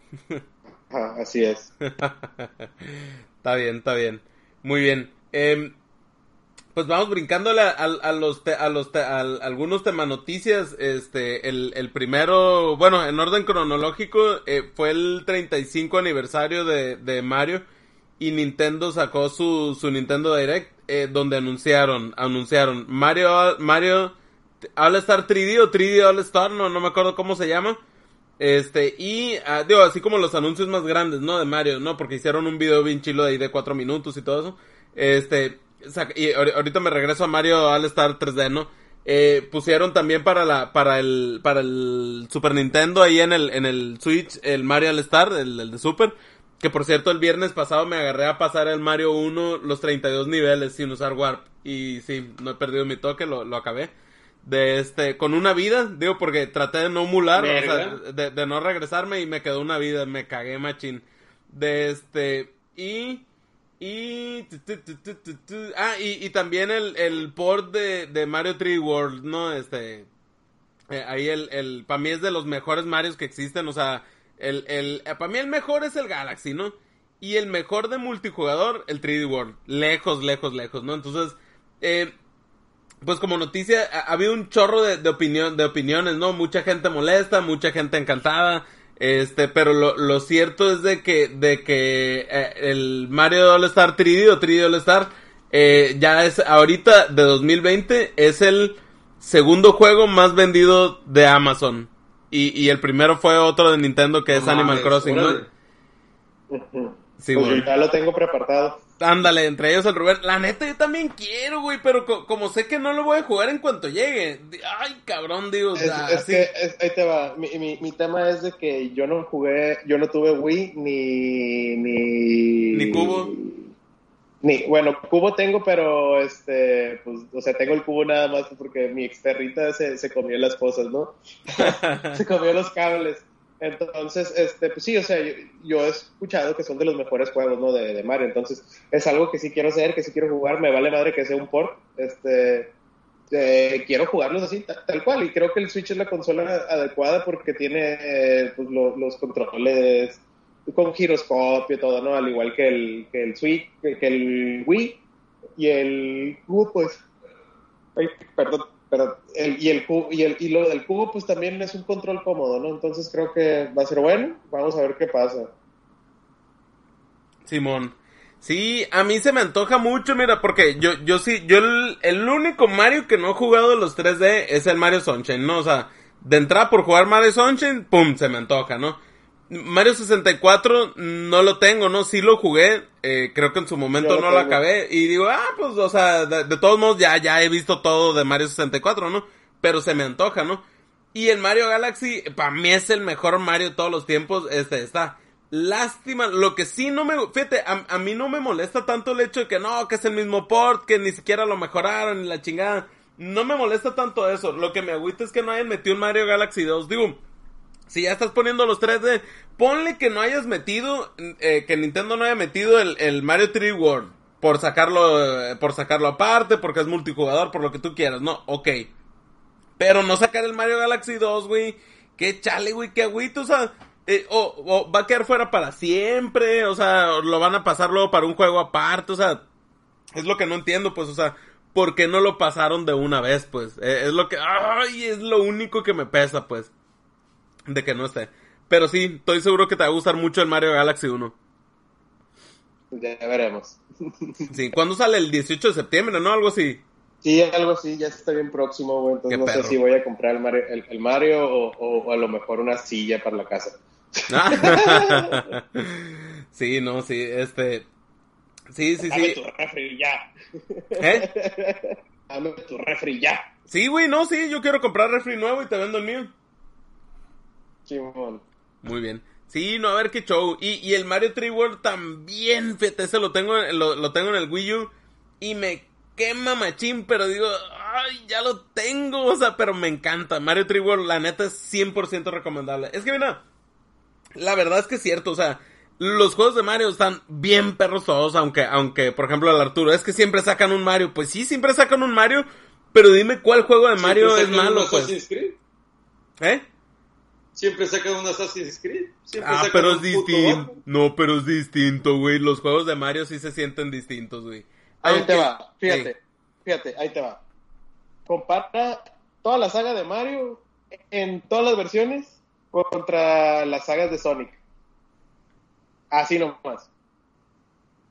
así es. está bien, está bien. Muy bien. Eh, pues vamos brincándole a, a, los a los a, algunos temas noticias. Este, el, el, primero, bueno, en orden cronológico, eh, fue el 35 aniversario de, de Mario y Nintendo sacó su, su Nintendo Direct eh, donde anunciaron anunciaron Mario Mario All Star 3D o 3D All Star, no no me acuerdo cómo se llama. Este, y ah, digo, así como los anuncios más grandes, ¿no? De Mario, ¿no? Porque hicieron un video bien chilo de ahí de 4 minutos y todo eso. Este, y ahorita me regreso a Mario All Star 3D, ¿no? Eh, pusieron también para la para el para el Super Nintendo ahí en el en el Switch el Mario All Star el, de Super. Que por cierto el viernes pasado me agarré a pasar el Mario 1 los 32 niveles sin usar warp. Y sí no he perdido mi toque lo, lo acabé. De este con una vida digo porque traté de no mular o sea, de, de no regresarme y me quedó una vida me cagué machín. De este y y, ah, y, también el, el port de, de Mario 3 World, ¿no? Este, eh, ahí el, el, para mí es de los mejores Marios que existen, o sea, el, el, eh, para mí el mejor es el Galaxy, ¿no? Y el mejor de multijugador, el 3D World, lejos, lejos, lejos, ¿no? Entonces, eh, pues como noticia, ha, habido un chorro de, de, opinión, de opiniones, ¿no? Mucha gente molesta, mucha gente encantada. Este, pero lo, lo cierto es de que, de que eh, el Mario All Star 3D o 3D All Star eh, ya es ahorita de 2020 es el segundo juego más vendido de Amazon. Y, y el primero fue otro de Nintendo que es Animal Crossing, ¿no? Sí, pues ya lo tengo preparado. Ándale, entre ellos el Rubén. La neta, yo también quiero, güey, pero como sé que no lo voy a jugar en cuanto llegue. Ay, cabrón, digo. Es, que, ahí te va. Mi, mi, mi, tema es de que yo no jugué, yo no tuve Wii ni. Ni, ¿Ni Cubo. Ni, bueno, Cubo tengo, pero este, pues, o sea, tengo el Cubo nada más porque mi exterrita se, se comió las cosas, ¿no? se comió los cables. Entonces, este, pues sí, o sea, yo, he escuchado que son de los mejores juegos, ¿no? De, de, Mario. Entonces, es algo que sí quiero hacer, que sí quiero jugar. Me vale madre que sea un port. Este, eh, quiero jugarlos así, tal, cual. Y creo que el Switch es la consola adecuada porque tiene pues, los controles con giroscopio y todo, ¿no? Al igual que el, que el Switch, que el Wii y el Wii, pues. Ay, perdón pero el, y el y el y lo del cubo pues también es un control cómodo, ¿no? Entonces creo que va a ser bueno, vamos a ver qué pasa. Simón. Sí, a mí se me antoja mucho, mira, porque yo, yo sí, yo el, único Mario que no he jugado los 3D es el Mario Sunshine, ¿no? O sea, de entrada por jugar Mario Sunshine, pum, se me antoja, ¿no? Mario 64 no lo tengo, ¿no? Sí lo jugué, eh, creo que en su momento no lo acabé. Y digo, ah, pues, o sea, de, todos modos ya, ya he visto todo de Mario 64, ¿no? Pero se me antoja, ¿no? Y el Mario Galaxy, para mí es el mejor Mario de todos los tiempos, este está. Lástima, lo que sí no me, fíjate, a, a mí no me molesta tanto el hecho de que no, que es el mismo port, que ni siquiera lo mejoraron, ni la chingada. No me molesta tanto eso, lo que me agüita es que no hayan metido un Mario Galaxy 2, digo si ya estás poniendo los 3D, ponle que no hayas metido, eh, que Nintendo no haya metido el, Mario 3 World. Por sacarlo, eh, por sacarlo aparte, porque es multijugador, por lo que tú quieras, no, ok. Pero no sacar el Mario Galaxy 2, güey. Qué chale, güey, qué agüito, o sea, eh, o, va a quedar fuera para siempre, o sea, lo van a pasar luego para un juego aparte, o sea, es lo que no entiendo, pues, o sea, ¿por qué no lo pasaron de una vez, pues? es lo que, ay, es lo único que me pesa, pues de que no esté. Pero sí, estoy seguro que te va a gustar mucho el Mario Galaxy 1. Ya veremos. Sí, ¿cuándo sale? El 18 de septiembre, ¿no? Algo así. Sí, algo así, ya está bien próximo, güey. Entonces no sé si voy a comprar el Mario, el, Mario o, a lo mejor una silla para la casa. sí, no, sí, este. Sí, sí, Dame tu refri ya. ¿Eh? Dame tu refri ya. Sí, güey, no, sí, yo quiero comprar refri nuevo y te vendo el mío. Muy bien. Sí, no, a ver qué show. Y, y el Mario 3 World también, fíjate, ese lo tengo, lo, lo tengo en el Wii U. Y me quema machín, pero digo, ay, ya lo tengo, o sea, pero me encanta. Mario 3 World, la neta, es 100% recomendable. Es que mira, la verdad es que es cierto, o sea, los juegos de Mario están bien perros todos, aunque, aunque, por ejemplo, el Arturo, es que siempre sacan un Mario. Pues sí, siempre sacan un Mario, pero dime cuál juego de Mario es malo, pues. ¿Eh? Siempre sacan un Assassin's Creed. ah, pero es distinto. No, pero es distinto, güey. Los juegos de Mario sí se sienten distintos, güey. Ahí te va, fíjate, fíjate, ahí te va. Compara toda la saga de Mario en todas las versiones contra las sagas de Sonic. Así nomás.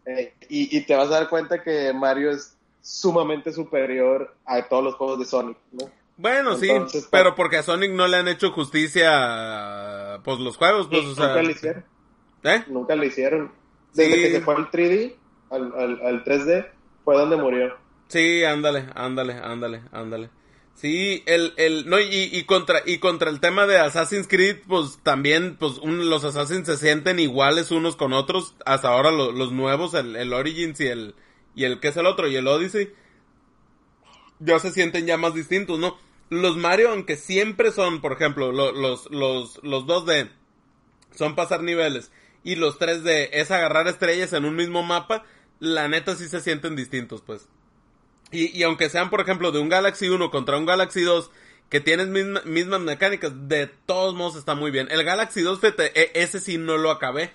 Eh, y, y te vas a dar cuenta que Mario es sumamente superior a todos los juegos de Sonic, ¿no? Bueno, sí, pero porque a Sonic no le han hecho justicia, pues los juegos, pues, o sea. Nunca lo hicieron. ¿Eh? Nunca lo hicieron. Desde que se fue al 3D, al, al, 3D, fue donde murió. Sí, ándale, ándale, ándale, ándale. Sí, el, el, no, y, y, contra, y contra el tema de Assassin's Creed, pues también, pues los Assassins se sienten iguales unos con otros, hasta ahora los nuevos, el, el Origins y el, y el que es el otro, y el Odyssey, ya se sienten ya más distintos, ¿no? Los Mario, aunque siempre son, por ejemplo, los, los, los 2D son pasar niveles y los 3D es agarrar estrellas en un mismo mapa, la neta sí se sienten distintos, pues. Y, y aunque sean, por ejemplo, de un Galaxy 1 contra un Galaxy 2, que tienen mismas mecánicas, de todos modos está muy bien. El Galaxy 2, fíjate, e, ese sí no lo acabé.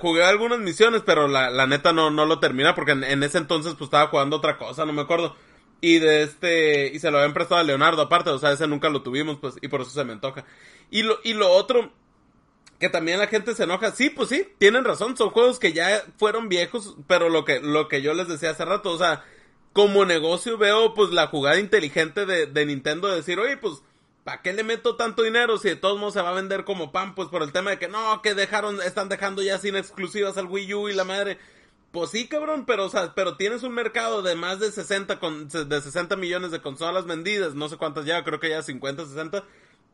jugué algunas misiones, pero la, la neta no, no lo termina porque en, en, ese entonces pues estaba jugando otra cosa, no me acuerdo. Y de este, y se lo habían prestado a Leonardo aparte, o sea, ese nunca lo tuvimos, pues, y por eso se me antoja. Y lo, y lo otro, que también la gente se enoja, sí, pues sí, tienen razón, son juegos que ya fueron viejos, pero lo que, lo que yo les decía hace rato, o sea, como negocio veo, pues, la jugada inteligente de, de Nintendo de decir, oye, pues, ¿para qué le meto tanto dinero si de todos modos se va a vender como pan? Pues por el tema de que no, que dejaron, están dejando ya sin exclusivas al Wii U y la madre. Pues sí, cabrón, pero, o sea, pero tienes un mercado de más de 60, con, de 60 millones de consolas vendidas, no sé cuántas ya, creo que ya 50, 60,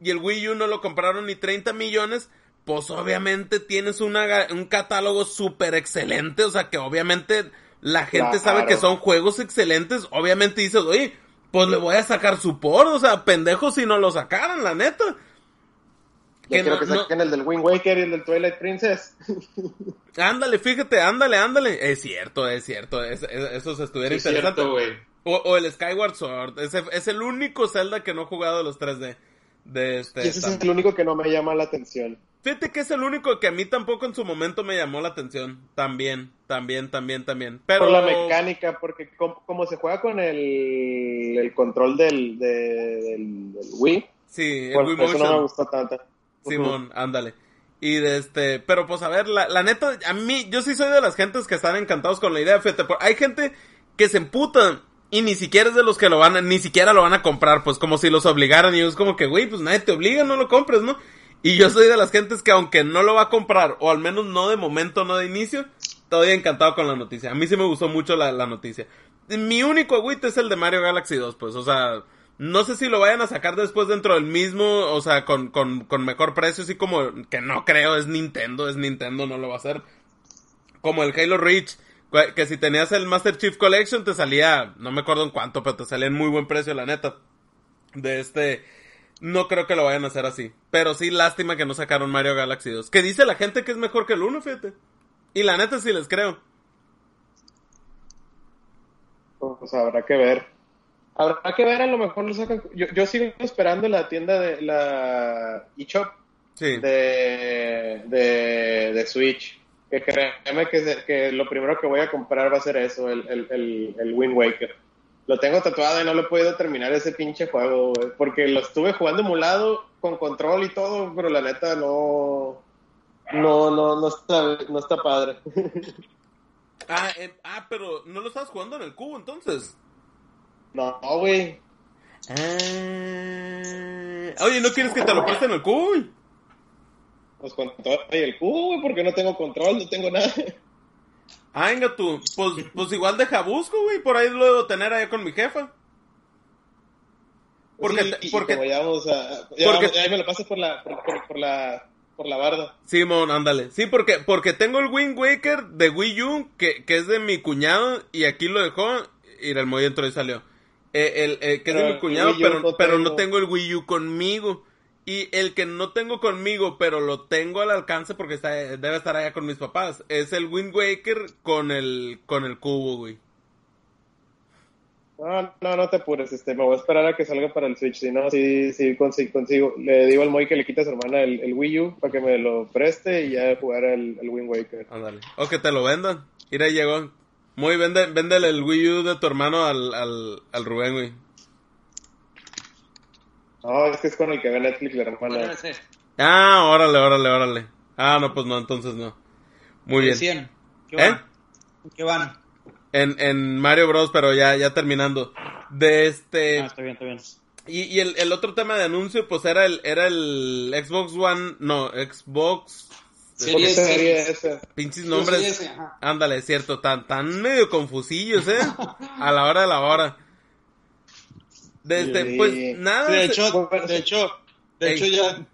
y el Wii U no lo compraron ni 30 millones, pues obviamente tienes una, un catálogo súper excelente, o sea, que obviamente la gente sabe que son juegos excelentes, obviamente dices, oye, pues le voy a sacar su por, o sea, pendejos si no lo sacaran, la neta. Yo quiero que saquen el del Wind Waker y el del Twilight Princess. ándale, fíjate, ándale, ándale. Es cierto, es cierto. Es, eso se estuviera sí, interesante. Cierto, o, o, el Skyward Sword. Ese, es el único Zelda que no he jugado de los 3D. De este, y ese es el único que no me llama la atención. Fíjate que es el único que a mí tampoco en su momento me llamó la atención. También, también, también, también. Pero... Por la mecánica, porque como, se juega con el, el control del, del, Wii. Sí, el Wii Eso no me gusta tanto. Simón, ándale. Y de este, pero pues a ver, la, la neta, a mí, yo sí soy de las gentes que están encantados con la idea, fíjate, hay gente que se emputa y ni siquiera es de los que lo van a, ni siquiera lo van a comprar, pues como si los obligaran y es como que, güey, pues nadie te obliga, no lo compres, ¿no? Y yo soy de las gentes que aunque no lo va a comprar, o al menos no de momento, no de inicio, estoy encantado con la noticia. A mí sí me gustó mucho la, la noticia. Mi único agüite es el de Mario Galaxy 2, pues, o sea, no sé si lo vayan a sacar después dentro del mismo, o sea, con, con, con mejor precio, así como que no creo, es Nintendo, es Nintendo, no lo va a hacer. Como el Halo Reach, que si tenías el Master Chief Collection te salía, no me acuerdo en cuánto, pero te salía en muy buen precio, la neta. De este, no creo que lo vayan a hacer así. Pero sí, lástima que no sacaron Mario Galaxy 2. Que dice la gente que es mejor que el 1, fíjate. Y la neta sí les creo. Pues habrá que ver. Habrá que ver, a lo mejor lo sacan. Yo, yo sigo esperando la tienda de la eShop Sí. de, de, de Switch. Que créeme que, que lo primero que voy a comprar va a ser eso, el, el, el, el Wind Waker. Lo tengo tatuado y no lo he podido terminar ese pinche juego, porque lo estuve jugando emulado con control y todo, pero la neta no. No, no, no está, no está padre. Ah, eh, ah, pero no lo estabas jugando en el cubo entonces. No, güey. Ah. Oye, ¿no quieres que te lo presten en el güey? Pues con todo y el cubo, güey, porque no tengo control, no tengo nada. Ah, venga tú. Pues, pues igual deja busco, güey. Por ahí lo debo tener allá con mi jefa. Porque, Sí, te- porque, como ya vamos a, ya porque- vamos- ahí me lo pasas por la, por, por- por la, por la barda. Simón, ándale. Sí, porque, porque tengo el Wind Waker de Wii U, que, que es de mi cuñado, y aquí lo dejó, y el entró y salió. Eh, el, eh, que es de mi el cuñado, pero, no pero no tengo. el Wii U conmigo. Y el que no tengo conmigo, pero lo tengo al alcance porque está, debe estar allá con mis papás, es el Wind Waker con el, con el cubo, güey. No, no, no te apures, este, me voy a esperar a que salga para el Switch, si no, sí, sí consigo, consigo. Le digo al Moy que le quite a su hermana el, el Wii U para que me lo preste y ya jugar el, el Wind Waker. Ándale. O que te lo vendan. Mira, llegó. Muy, vende, véndele el Wii U de tu hermano al, al, al Rubén, güey. No, es que es con el que ve Netflix la hermana. Ah, órale, órale, órale. Ah, no, pues no, entonces no. Muy bien. 100. ¿Qué ¿Eh? van? ¿Qué van? En, en Mario Bros, pero ya, ya terminando. De este. Ah, está bien, está bien. Y, y el, el otro tema de anuncio, pues era el, era el Xbox One. No, Xbox. Sí. ¿Por qué Series sería X. ese? Pinches nombres. ajá. Ándale, es cierto, tan, tan medio confusillos, ¿eh? A la hora de la hora. De este, Sí. pues nada. de se- hecho, bueno, de hecho, de Ey. hecho ya,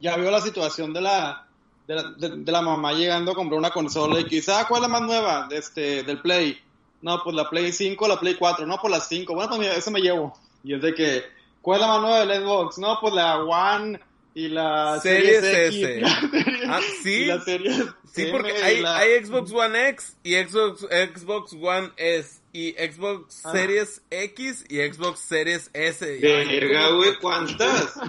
ya vio la situación de la, de la, de, de la mamá llegando a comprar una consola y quizá, ¿cuál es la más nueva? De este, del Play. No, pues la Play 5, la Play 4, no, pues la 5. Bueno, pues eso me llevo. Y es de que, ¿cuál es la más nueva del Xbox? No, pues la One y la Series Series S. X. La serie- Ah, sí. y la Series Sí, porque hay, la- hay Xbox One X y Xbox, Xbox One S y Xbox Ah. Series X y Xbox Series S. Verga, güey, ¿cuántas?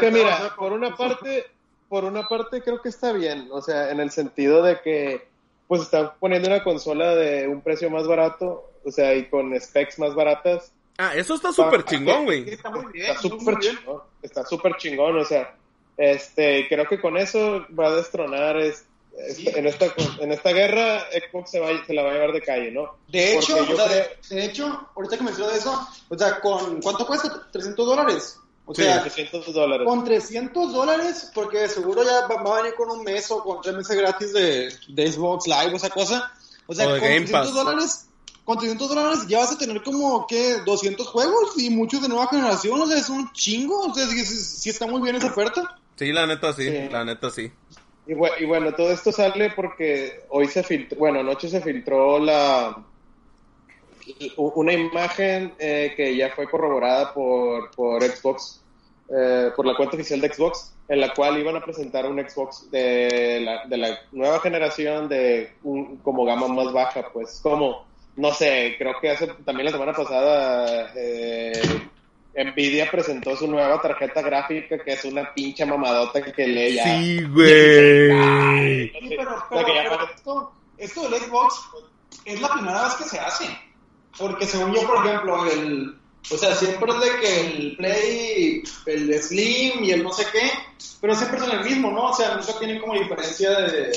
Que mira, por una parte, por una parte creo que está bien, o sea, en el sentido de que pues están poniendo una consola de un precio más barato, o sea, y con specs más baratas. Ah, eso está súper chingón, Sí, güey. está muy bien. Está muy súper chingón, está súper chingón, o sea, este, creo que con eso va a destronar es- es- Sí. en esta en esta guerra Xbox se, va, se la va a llevar de calle, ¿no? De hecho, o sea, creo- de, de hecho, ahorita que menciono eso, o sea, con ¿cuánto cuesta? 300 dólares. O Sí, sea, 800 dólares. con 300 dólares, porque seguro ya va, va a venir con un mes o con tres meses gratis de, de Xbox Live o esa cosa. O sea, O con Game 300 Pass. dólares, con 300 dólares ya vas a tener como, ¿qué? 200 juegos y muchos de nueva generación, o sea, es un chingo. O sea, sí, sí- sí está muy bien esa oferta. Sí, la neta sí, Sí. la neta sí. Y bueno, y bueno, todo esto sale porque hoy se filtró, bueno, anoche se filtró la una imagen eh, que ya fue corroborada por, por Xbox, eh, por la cuenta oficial de Xbox, en la cual iban a presentar un Xbox de la, de la nueva generación de un, como gama más baja, pues como, no sé, creo que hace también la semana pasada eh, Nvidia presentó su nueva tarjeta gráfica que es una pinche mamadota que lee ya. Sí, güey. Sí, pero, pero- pero esto, esto del Xbox es la primera vez que se hace. Porque según yo, por ejemplo, el, o sea, siempre es de que el Play, el Slim y el no sé qué, pero siempre son el mismo, ¿no? O sea, nunca tienen como diferencia de... de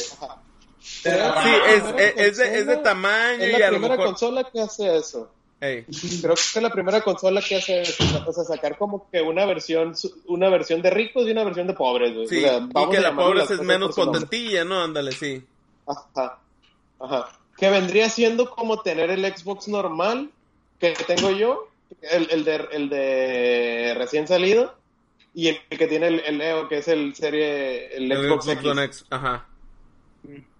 la- Sí, es, es, es de, es de tamaño Es y la a lo primera mejor... consola que hace eso. Creo que es la primera consola que hace o sea, sacar como que una versión una versión de ricos y una versión de pobres. Sí, y que la pobres es menos potentilla, ¿no? Ándale, sí. Ajá. Ajá. Que vendría siendo como tener el Xbox normal que tengo yo, el, el, de, el de recién salido, y el, que tiene el, el, Neo, que es el serie, el, Xbox, X. Ajá.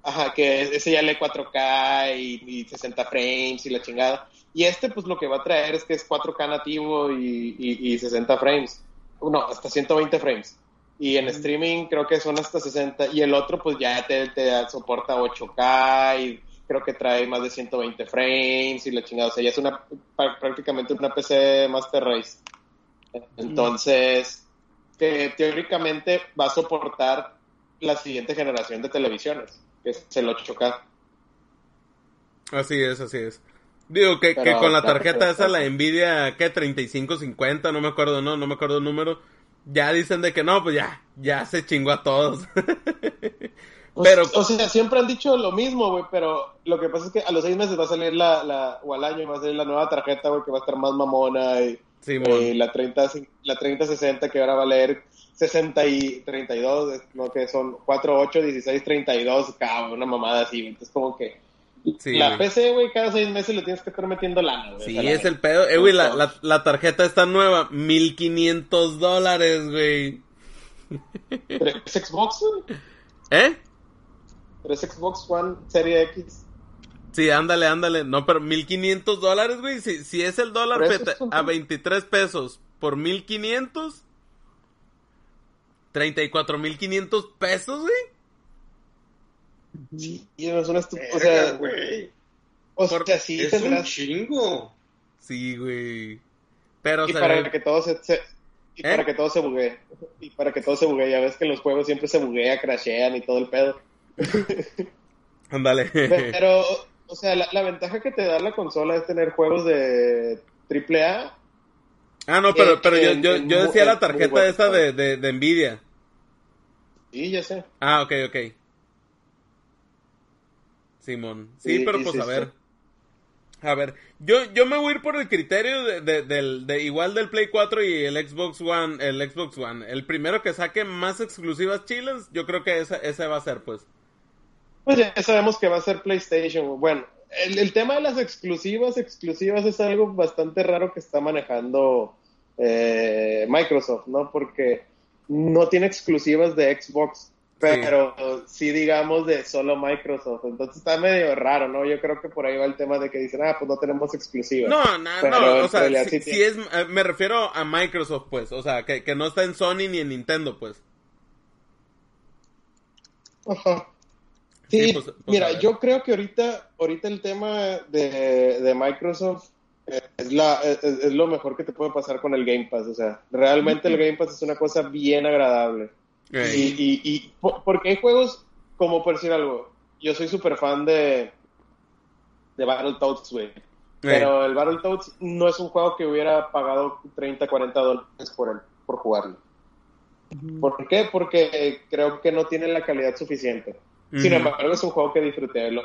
Ajá, que ese ya lee 4K y, y, 60 frames y la chingada. Y este, pues lo que va a traer es que es 4K nativo y, y 60 frames. No, hasta 120 frames. Y en streaming creo que son hasta 60. Y el otro, pues ya te, te soporta 8K y creo que trae más de 120 frames y la chingada. O sea, ya es una prácticamente una PC Master Race. Entonces, que teóricamente va a soportar la siguiente generación de televisiones, que es el 8K. Así es, así es. Digo que, que con la tarjeta esa, la Nvidia, ¿qué? 3550, no me acuerdo, no, no me acuerdo el número. Ya dicen de que no, pues ya, ya se chingó a todos. Pues, pero, o sea, siempre han dicho lo mismo, güey, pero lo que pasa es que a los seis meses va a salir la, la o al año va a salir la nueva tarjeta, güey, que va a estar más mamona y, la 30, la 3060 que ahora va a leer 60 y 32, no que son 4, 8, 16, 32, cabrón, una mamada así, entonces como que la PC, güey, cada seis meses le tienes que estar metiendo lana, güey. Sí, es el pedo. Eh, güey, la, la, la, tarjeta está nueva, 1500 dólares, güey. ¿Es Xbox, güey? ¿Eh? ¿Pero es Xbox One Serie X? Sí, ándale, ándale. No, pero 1500 dólares, güey. Si, si es el dólar a 23 pesos por 1500, 34.500 pesos, güey. Sí, es una estupidez. O sea, güey. O sea, sí, es un chingo. Sí, güey. Pero, y para que todo se, y ¿Eh? para que todo se buguee. Y para que todo se buguee. Ya ves que los juegos siempre se buguea, crashean y todo el pedo. Ándale. Pero, o sea, la, ventaja que te da la consola es tener juegos de AAA. Ah, no, pero, pero yo, yo, yo decía la tarjeta esa de, de, de Nvidia. Sí, ya sé. Ah, ok, ok. Simón. Sí, pero pues a ver. A ver, yo, yo me voy a ir por el criterio de, de, del, de, igual del Play 4 y el Xbox One, el Xbox One. El primero que saque más exclusivas chiles, yo creo que ese, ese va a ser, pues. Pues ya sabemos que va a ser PlayStation. Bueno, el, el tema de las exclusivas, exclusivas es algo bastante raro que está manejando eh, Microsoft, ¿no? Porque no tiene exclusivas de Xbox pero sí. digamos de solo Microsoft. Entonces está medio raro, ¿no? Yo creo que por ahí va el tema de que dicen, ah, pues no tenemos exclusivas. No, no, no, o sea, si, es, eh, me refiero a Microsoft, pues, o sea, que, que no está en Sony ni en Nintendo, pues. Ajá. Sí, pues, pues, mira, yo creo que ahorita, ahorita el tema de, de Microsoft es, la, es, lo mejor que te puede pasar con el Game Pass. O sea, realmente el Game Pass es una cosa bien agradable. Y, y, porque hay juegos, como por decir algo, yo soy súper fan de, de Battletoads, güey. Pero el Battletoads no es un juego que hubiera pagado 30, 40 dólares por, él, por jugarlo. ¿Por qué? Porque creo que no tiene la calidad suficiente. Sin embargo, es un juego que disfruté lo,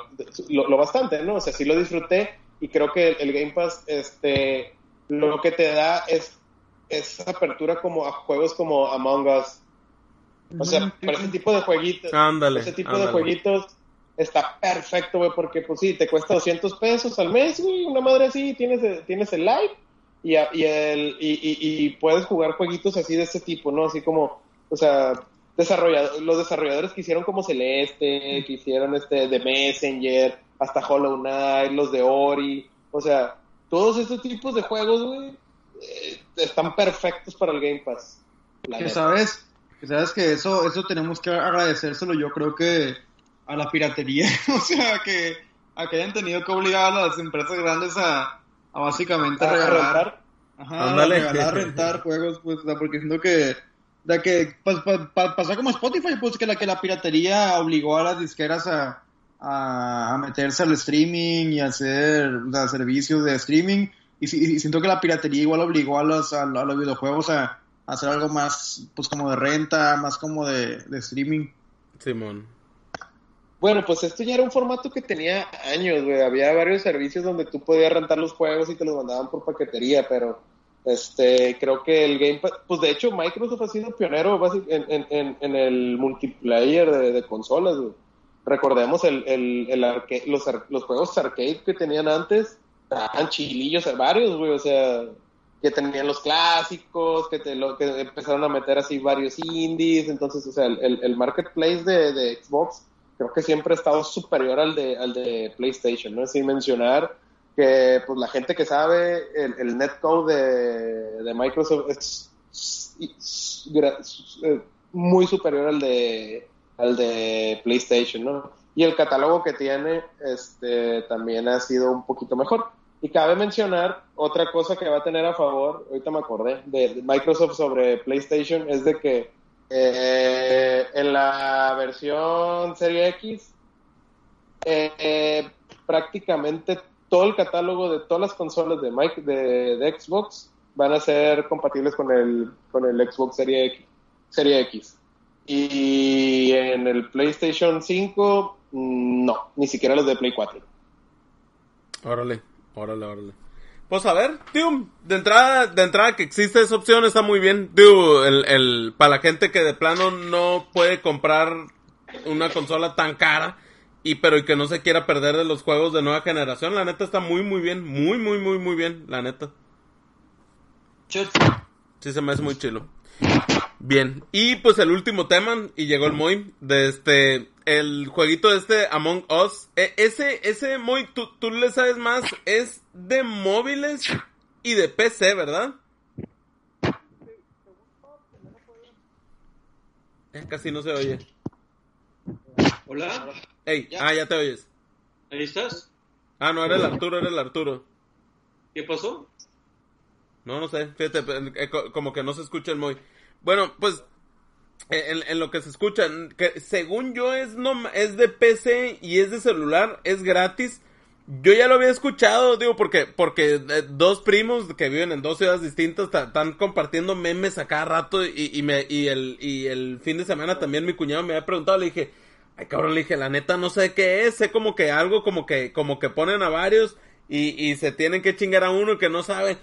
lo, bastante, ¿no? O sea, sí lo disfruté y creo que el, Game Pass, este, lo que te da es esa apertura como a juegos como Among Us, o sea, para ese tipo de jueguitos, ándale, ese tipo de jueguitos está perfecto, güey, porque pues sí, te cuesta 200 pesos al mes, güey, una madre así, tienes, tienes el live y, y, el, y, y, puedes jugar jueguitos así de ese tipo, ¿no? Así como, o sea, desarrollado, los desarrolladores que hicieron como Celeste, que hicieron este de Messenger, hasta Hollow Knight, los de Ori, o sea, todos estos tipos de juegos, güey, eh, están perfectos para el Game Pass. ¿Qué sabes? que sabes que eso, eso tenemos que agradecérselo, yo creo que a la piratería, o sea, que a que hayan tenido que obligar a las empresas grandes a, a básicamente ¿A regalar, rentar? ajá, a regalar, rentar juegos, pues, porque siento que, de que pues, pasó como Spotify, pues que la que la piratería obligó a las disqueras a, a, meterse al streaming y hacer servicios de streaming, y, y, siento que la piratería igual obligó a los, a los videojuegos a hacer algo más, pues como de renta, más como de, de streaming. Simón. Bueno, pues esto ya era un formato que tenía años, güey. Había varios servicios donde tú podías rentar los juegos y te los mandaban por paquetería, pero este, creo que el Game Pass, pues de hecho Microsoft ha sido pionero en, el multiplayer de, consolas. Recordemos el, el los, los juegos arcade que tenían antes, estaban chilillos, varios, güey, o sea, que tenían los clásicos, que, te, que empezaron a meter así varios indies, entonces, o sea, el, el marketplace de, de, Xbox creo que siempre ha estado superior al de, al de PlayStation, ¿no? Sin mencionar que pues la gente que sabe el, el netcode de, de Microsoft es, eh, muy superior al de al de PlayStation, ¿no? Y el catálogo que tiene este también ha sido un poquito mejor. Y cabe mencionar otra cosa que va a tener a favor, ahorita me acordé, de, Microsoft sobre PlayStation, es de que eh, en la versión Serie X eh, prácticamente todo el catálogo de todas las consolas de, Mike, de, Xbox van a ser compatibles con el, con el Xbox Serie X, Serie X. Y en el PlayStation 5, mm, no, ni siquiera los de Play 4. Órale, órale, órale. Pues a ver, de entrada, de entrada que existe esa opción está muy bien. Para la gente que de plano no puede comprar una consola tan cara y pero y que no se quiera perder de los juegos de nueva generación, la neta está muy muy bien, muy muy muy muy bien, la neta. Sí se me hace muy chilo. Bien, y pues el último tema, y llegó el Moy, de este, el jueguito este Among Us, e, ese, ese Moy, tú, tú le sabes más, es de móviles y de PC, ¿verdad? Eh, casi no se oye. Hola. Ey, ah, ya te oyes. ¿Ahí estás? Ah, no, era el Arturo, era el Arturo. ¿Qué pasó? No, no sé, fíjate, eh, como que no se escucha el muy. Bueno, pues, en, en, lo que se escucha, que según yo es, no, es de PC y es de celular, es gratis. Yo ya lo había escuchado, digo, porque, porque eh, dos primos que viven en dos ciudades distintas están compartiendo memes a cada rato y, y, me, y, el, y el fin de semana también mi cuñado me había preguntado, le dije, Ay, cabrón, le dije, la neta no sé qué es, sé como que algo como que, como que ponen a varios y, y se tienen que chingar a uno que no sabe.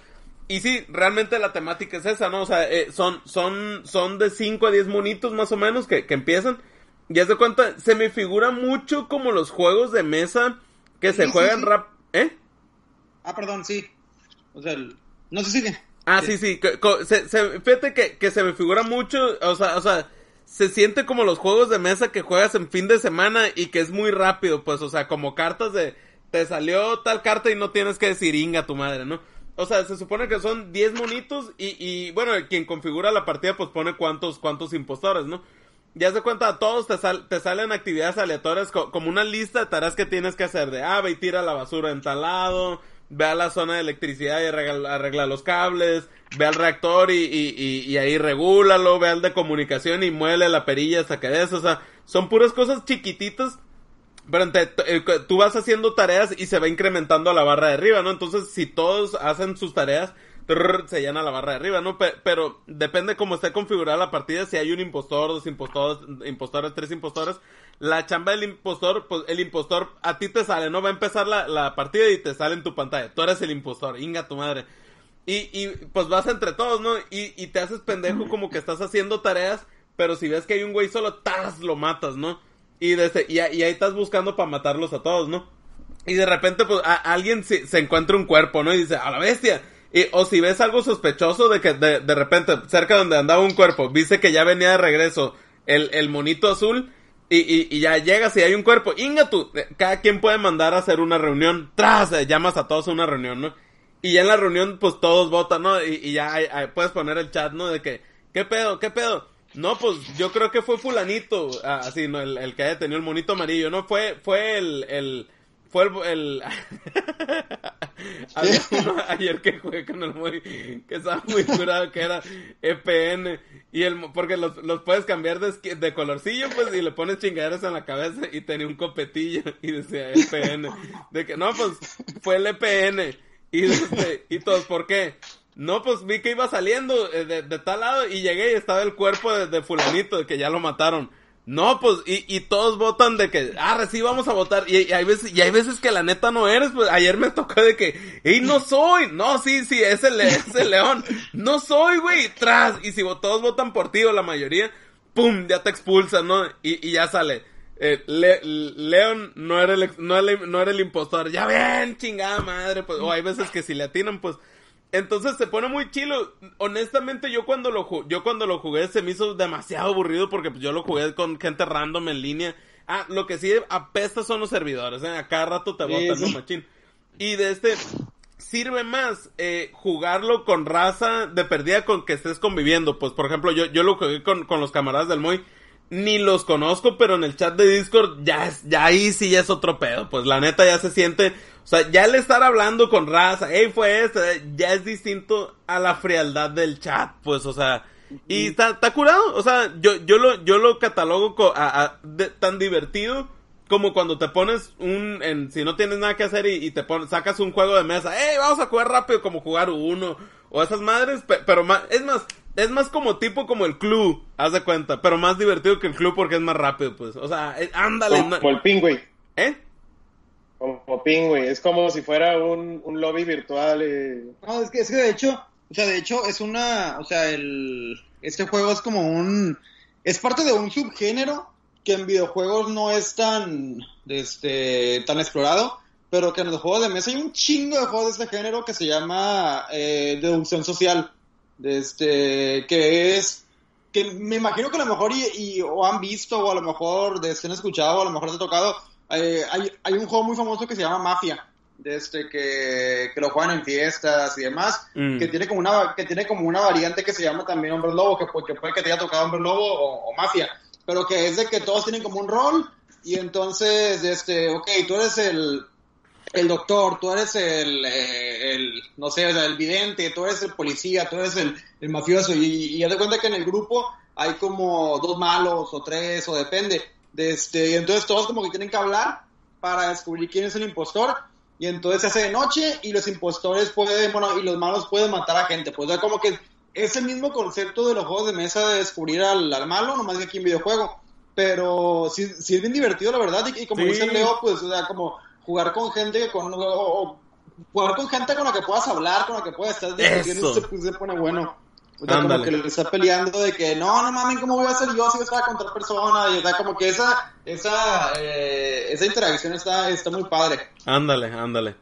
Y sí, realmente la temática es esa, ¿no? O sea, eh, son, son, son de 5 a 10 monitos más o menos que, que empiezan. Y haz de cuenta, se me figura mucho como los juegos de mesa que se juegan rap... ¿Eh? Ah, perdón, sí. O sea, no se sigue. Ah, sí, sí. se, se, fíjate que, que se me figura mucho, o sea, o sea, se siente como los juegos de mesa que juegas en fin de semana y que es muy rápido, pues, o sea, como cartas de te salió tal carta y no tienes que decir inga tu madre, ¿no? O sea, se supone que son 10 monitos y, y bueno, quien configura la partida pues pone cuántos, cuántos impostores, ¿no? Ya se cuenta, todos te, te salen actividades aleatorias como una lista de tareas que tienes que hacer de, ah, ve y tira la basura en tal lado, ve a la zona de electricidad y arregla, los cables, ve al reactor y, y, y, ahí regúlalo, ve al de comunicación y muele la perilla hasta que des, o sea, son puras cosas chiquititas, pero eh, tú vas haciendo tareas y se va incrementando la barra de arriba, ¿no? Entonces, si todos hacen sus tareas, se llena la barra de arriba, ¿no? Pero, depende cómo esté configurada la partida, si hay un impostor, dos impostores, impostores, tres impostores, la chamba del impostor, pues el impostor a ti te sale, ¿no? Va a empezar la, la partida y te sale en tu pantalla. Tú eres el impostor, inga tu madre. Y, y pues vas entre todos, ¿no? Y, y te haces pendejo como que estás haciendo tareas, pero si ves que hay un güey solo, ¡tas! lo matas, ¿no? Y, desde, y, ahí estás buscando para matarlos a todos, ¿no? Y de repente, pues, alguien se, se, encuentra un cuerpo, ¿no? Y dice, a la bestia. Y, o si ves algo sospechoso de que de, de repente, cerca donde andaba un cuerpo, viste que ya venía de regreso el, el monito azul, y, y, y, ya llegas y hay un cuerpo. Inga tú, cada quien puede mandar a hacer una reunión. Tras, eh, llamas a todos a una reunión, ¿no? Y ya en la reunión, pues todos votan, ¿no? Y, y ya puedes poner el chat, ¿no? De que, ¿qué pedo? ¿Qué pedo? No, pues yo creo que fue fulanito, ah, así, ¿no? El, el, que haya tenido el monito amarillo, ¿no? Fue, fue el, el, fue el, el... había uno ayer que jugué con el muy, que estaba muy curado, que era EPN, y el, porque los, los puedes cambiar de, de colorcillo, pues, y le pones chingaderas en la cabeza, y tenía un copetillo, y decía EPN, de que, no, pues, fue el EPN, y, este, y todos, ¿por qué? No, pues vi que iba saliendo eh, de, de, tal lado y llegué y estaba el cuerpo de, de fulanito, que ya lo mataron. No, pues, y, y todos votan de que, ah, sí, vamos a votar. Y, hay veces, y hay veces que la neta no eres, pues ayer me tocó de que, ¡ey, no soy! No, sí, sí, es el, es el león. No soy, güey, tras. Y si todos votan por ti o la mayoría, ¡pum! Ya te expulsan, ¿no? Y, y ya sale. Eh, León no era, el, no, era, no era el impostor. Ya ven, chingada madre. Pues, o hay veces que si le atinan, pues entonces se pone muy chilo. Honestamente, yo cuando lo yo cuando lo jugué se me hizo demasiado aburrido porque pues, yo lo jugué con gente random en línea. Ah, lo que sí apesta son los servidores, ¿eh? A cada rato te botan, ¿no, machín? Y de este, sirve más eh, jugarlo con raza de perdida con que estés conviviendo. Pues, por ejemplo, yo, yo lo jugué con, con los camaradas del Moy. Ni los conozco, pero en el chat de Discord ya, es, ya ahí sí ya es otro pedo. Pues la neta ya se siente o sea, ya el estar hablando con raza, hey, fue este, ya es distinto a la frialdad del chat, pues, o sea, y está, curado, o sea, yo, yo lo, yo lo catalogo a, tan divertido como cuando te pones un, en, si no tienes nada que hacer y, te pones, sacas un juego de mesa, hey, vamos a jugar rápido como jugar uno, o esas madres, pero más, es más, es más como tipo como el club, haz de cuenta, pero más divertido que el club porque es más rápido, pues, o sea, ándale. Como, el pingüe. ¿Eh? Como ping, Es como si fuera un, lobby virtual. Eh. No, es que, es que de hecho, o sea, de hecho es una, o sea, el, este juego es como un, es parte de un subgénero que en videojuegos no es tan, este, tan explorado, pero que en los juegos de mesa hay un chingo de juegos de este género que se llama eh, deducción social, este, que es, que me imagino que a lo mejor y, o han visto o a lo mejor de, han escuchado o a lo mejor se ha tocado eh, hay, hay, un juego muy famoso que se llama Mafia, de este que, que lo juegan en fiestas y demás, mm. que tiene como una que tiene como una variante que se llama también Hombre Lobo, que, que puede que te haya tocado Hombre Lobo o, Mafia, pero que es de que todos tienen como un rol y entonces, este, ok, tú eres el, el doctor, tú eres el, eh, el no sé, el vidente, tú eres el policía, tú eres el, el mafioso y, y ya te cuenta que en el grupo hay como dos malos o tres o depende de este, y entonces todos como que tienen que hablar para descubrir quién es el impostor. Y entonces se hace de noche y los impostores pueden, bueno, y los malos pueden matar a gente. Pues ya como que es el mismo concepto de los juegos de mesa de descubrir al, malo, nomás que aquí en videojuego. Pero sí, sí es bien divertido, la verdad. Y, como dice Leo, pues, o sea, como jugar con gente con. O, jugar con gente con la que puedas hablar, con la que puedas estar discutiendo, pues, se pone bueno. O sea, como que le está peleando de que no, no mames, ¿cómo voy a hacer yo si estaba contra persona? Y o sea, como que esa, esa, eh, esa interacción está, está muy padre. Ándale, ándale.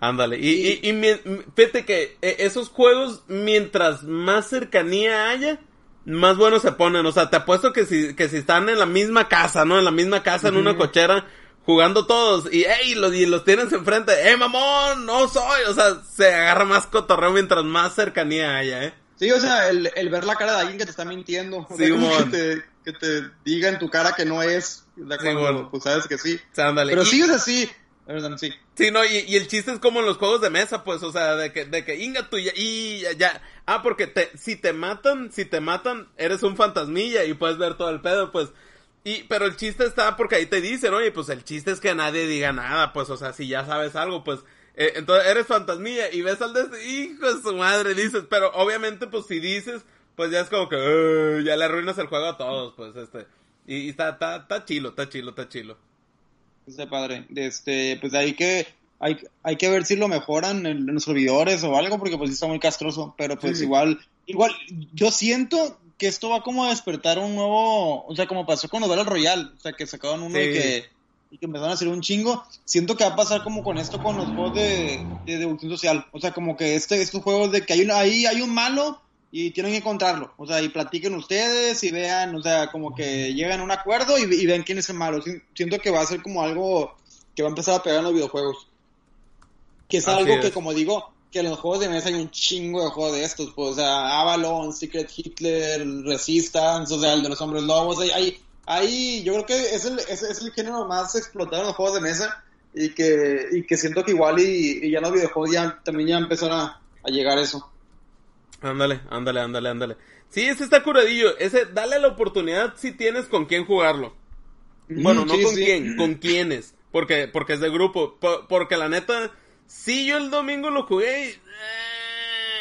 Ándale. Y, y, y, fíjate que eh, esos juegos, mientras más cercanía haya, más buenos se ponen. O sea, te apuesto que si, que si están en la misma casa, ¿no? En la misma casa, en una cochera, jugando todos, y hey, los, y los tienes enfrente, eh, mamón, no soy. O sea, se agarra más cotorreo mientras más cercanía haya, eh. Sí, o sea, el, el, ver la cara de alguien que te está mintiendo. Sí, que, te, que te diga en tu cara que no es. pues sabes que sí. Pero sí es así. Sí. Sí, no, y, y, el chiste es como en los juegos de mesa, pues, o sea, de que, de que, inga tú y ya, Ah, porque te, si te matan, si te matan, eres un fantasmilla y puedes ver todo el pedo, pues. Y, pero el chiste está porque ahí te dicen, oye, pues el chiste es que nadie diga nada, pues, o sea, si ya sabes algo, pues, eh, entonces eres fantasmilla y ves al de hijo de su madre, dices, pero obviamente pues si dices, pues ya es como que ya le arruinas el juego a todos, pues este. Y, está, está, está chilo, está chilo, está chilo. Está padre. Este, pues hay que, hay, hay que ver si lo mejoran en, los servidores o algo, porque pues está muy castroso, pero pues igual, igual, yo siento que esto va como a despertar un nuevo, o sea, como pasó con los Battle Royale, o sea, que sacaron uno que y que empezaron a hacer un chingo. Siento que va a pasar como con esto con los juegos de, de deducción social. O sea, como que este, estos juegos de que hay, ahí hay un malo y tienen que encontrarlo. O sea, y platiquen ustedes y vean, o sea, como que llegan a un acuerdo y, y ven quién es el malo. Siento que va a ser como algo que va a empezar a pegar en los videojuegos. Que es algo que, como digo, que en los juegos de mesa hay un chingo de juegos de estos. Pues, o sea, Avalon, Secret Hitler, Resistance, o sea, el de los hombres lobos. Hay, hay, ahí yo creo que es el, es, el género más explotado en los juegos de mesa y que, y que siento que igual y, ya los videojuegos ya también ya empezaron a, llegar a eso. Ándale, ándale, ándale, ándale. Sí, ese está curadillo. Ese, dale la oportunidad si tienes con quién jugarlo. Bueno, no con quién, con quiénes. Porque, porque es de grupo. porque la neta, sí yo el domingo lo jugué y,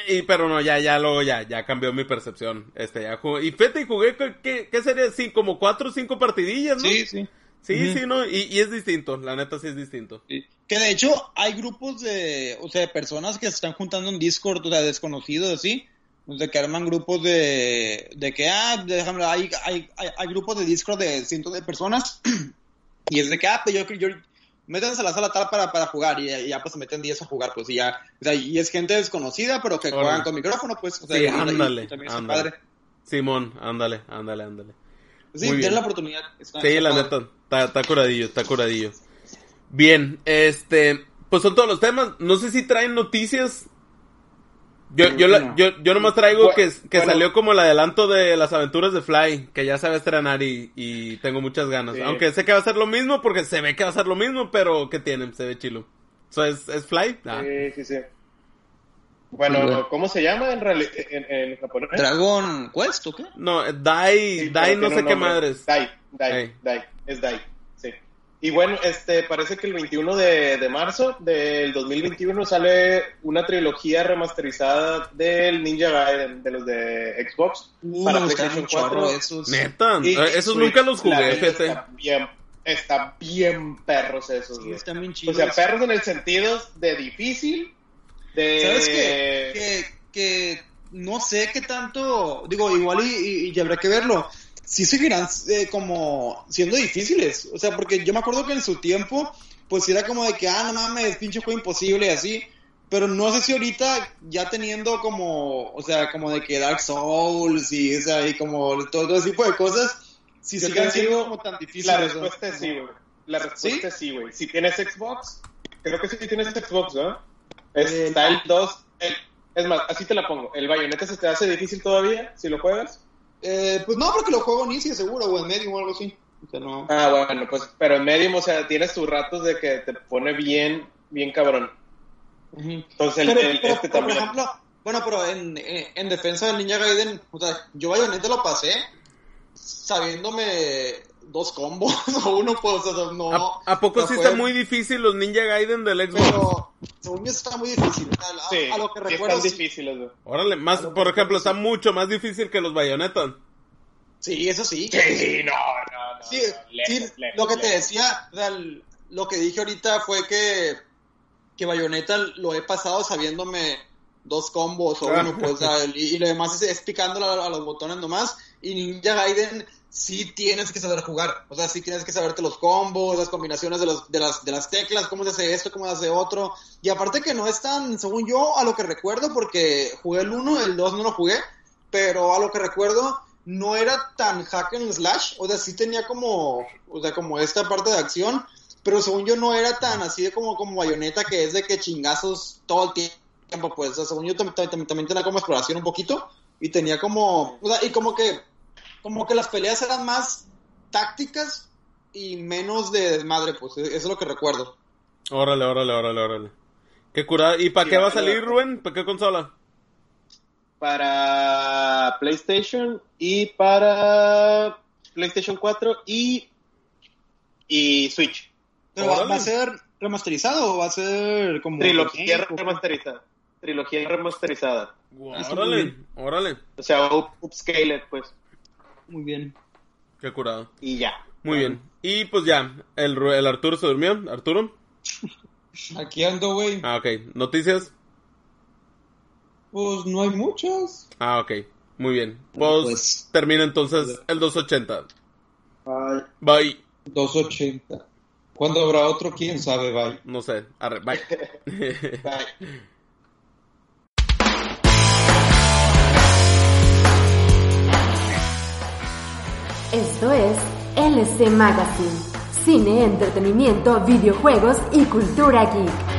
y, pero no, ya, ya, luego ya, ya cambió mi percepción. Este, ya jugué, y y jugué, ¿qué, qué sería? Sí, como cuatro o cinco partidillas, ¿no? Sí, sí. Sí, sí, ¿no? Y, y, es distinto, la neta sí es distinto. Que de hecho hay grupos de, o sea, de personas que se están juntando en Discord, o sea, desconocidos así, de que arman grupos de, de que, ah, déjame, hay, hay, hay, hay, grupos de Discord de cientos de personas, y es de que, ah, pues yo, yo, métanse a la sala tal para, para jugar, y, ya pues se meten 10 a jugar, pues, y ya, o sea, y es gente desconocida, pero que juegan con micrófono, pues, o sea, sí, ándale, ándale. Simón, ándale, ándale, ándale. Sí, tiene la oportunidad. Está, sí, la neta, está, está curadillo, está curadillo. Bien, este, pues son todos los temas. No sé si traen noticias. Yo, yo, la, yo, yo nomás traigo bueno, que, que bueno. salió como el adelanto de las aventuras de Fly, que ya se va a estrenar y, y tengo muchas ganas. Sí. Aunque sé que va a ser lo mismo, porque se ve que va a ser lo mismo, pero ¿qué tienen? Se ve chilo. So, ¿es, ¿Es Fly? Ah. Sí, sí, sí. Bueno, bueno, ¿cómo se llama en, en, en, japonés? ¿Dragon Quest o qué? No, Dai, sí, Dai no sé qué madres. Dai, Dai, hey. Dai, es Dai. Y bueno, este, parece que el 21 de, de, marzo del 2021 sale una trilogía remasterizada del Ninja Gaiden, de los de Xbox, uh, para PlayStation 4. Esos. Neta, y esos Switch, nunca los jugué. Está bien, está bien perros esos. Sí, están bien chidos. O sea, perros en el sentido de difícil, de... ¿Sabes qué? Que, que no sé qué tanto, digo, igual y, y, y habrá que verlo. Sí seguirán eh, como siendo difíciles. O sea, porque yo me acuerdo que en su tiempo, pues era como de que, ah, no mames, pinche juego imposible y así. Pero no sé si ahorita ya teniendo como, o sea, como de que Dark Souls y, o sea, y como todo, todo ese tipo de cosas, si sigan siendo como tan difíciles. La respuesta es sí, güey. La respuesta es sí, güey. Si tienes Xbox, creo que sí tienes Xbox, ¿no? Está el 2. El, es más, así te la pongo. ¿El bayoneta se te hace difícil todavía si lo juegas? Eh, pues no, porque lo juego en easy seguro, o en medium o algo así. O sea, no. Ah, bueno, pues, pero en medium, o sea, tienes tus ratos de que te pone bien, bien cabrón. Entonces, pero, el, pero, este también. Por ejemplo, bueno, pero en, en, en, defensa del Ninja Gaiden, o sea, yo bayoneta lo pasé sabiéndome dos combos o uno pues o sea, no. ¿A, ¿A, poco sí fue... está muy difícil los Ninja Gaiden del Xbox? Pero según yo está muy difícil. A, sí, a lo que sí recuerdo están difíciles órale más por ejemplo está mucho más difícil que los Bayonetta sí eso sí. Sí no no, no sí, no, lejos, sí lejos, lo que lejos. te decía o sea, lo que dije ahorita fue que que Bayonetta lo he pasado sabiéndome dos combos o uno pues y, y, lo demás es, es picándole a, a los botones nomás y Ninja Gaiden sí tienes que saber jugar. O sea, sí tienes que saberte los combos, las combinaciones de, los, de, las, de las teclas, cómo se hace esto, cómo se hace otro. Y aparte que no es tan, según yo, a lo que recuerdo, porque jugué el 1, el 2 no lo jugué, pero a lo que recuerdo no era tan hack and slash. O sea, sí tenía como, o sea, como esta parte de acción, pero según yo no era tan así de como, como bayoneta, que es de que chingazos todo el tiempo. Pues, o sea, según yo también, también, también tenía como exploración un poquito. Y tenía como, o sea, y como que como que las peleas eran más tácticas y menos de desmadre, pues eso es lo que recuerdo. Órale, órale, órale, órale. Qué curada. ¿Y para sí, qué va a salir, Rubén? ¿Para qué consola? Para PlayStation y para PlayStation 4 y, y Switch. ¿Pero va, va, a ser remasterizado o va a ser como... Trilogía remasterizada. Trilogía remasterizada. Wow, órale, órale. O sea, up, upscaled, pues. Muy bien. Qué curado. Y ya. Muy bien. Y pues ya, el, el Arturo se durmió. ¿Arturo? Aquí ando, güey. Ah, ok. ¿Noticias? Pues no hay muchas. Ah, ok. Muy bien. Pues, pues termina entonces el 280. Bye. Bye. 280. ¿Cuándo habrá otro? ¿Quién sabe? Bye. No sé. Arre, bye. bye. Esto es LC Magazine, cine, entretenimiento, videojuegos y cultura geek.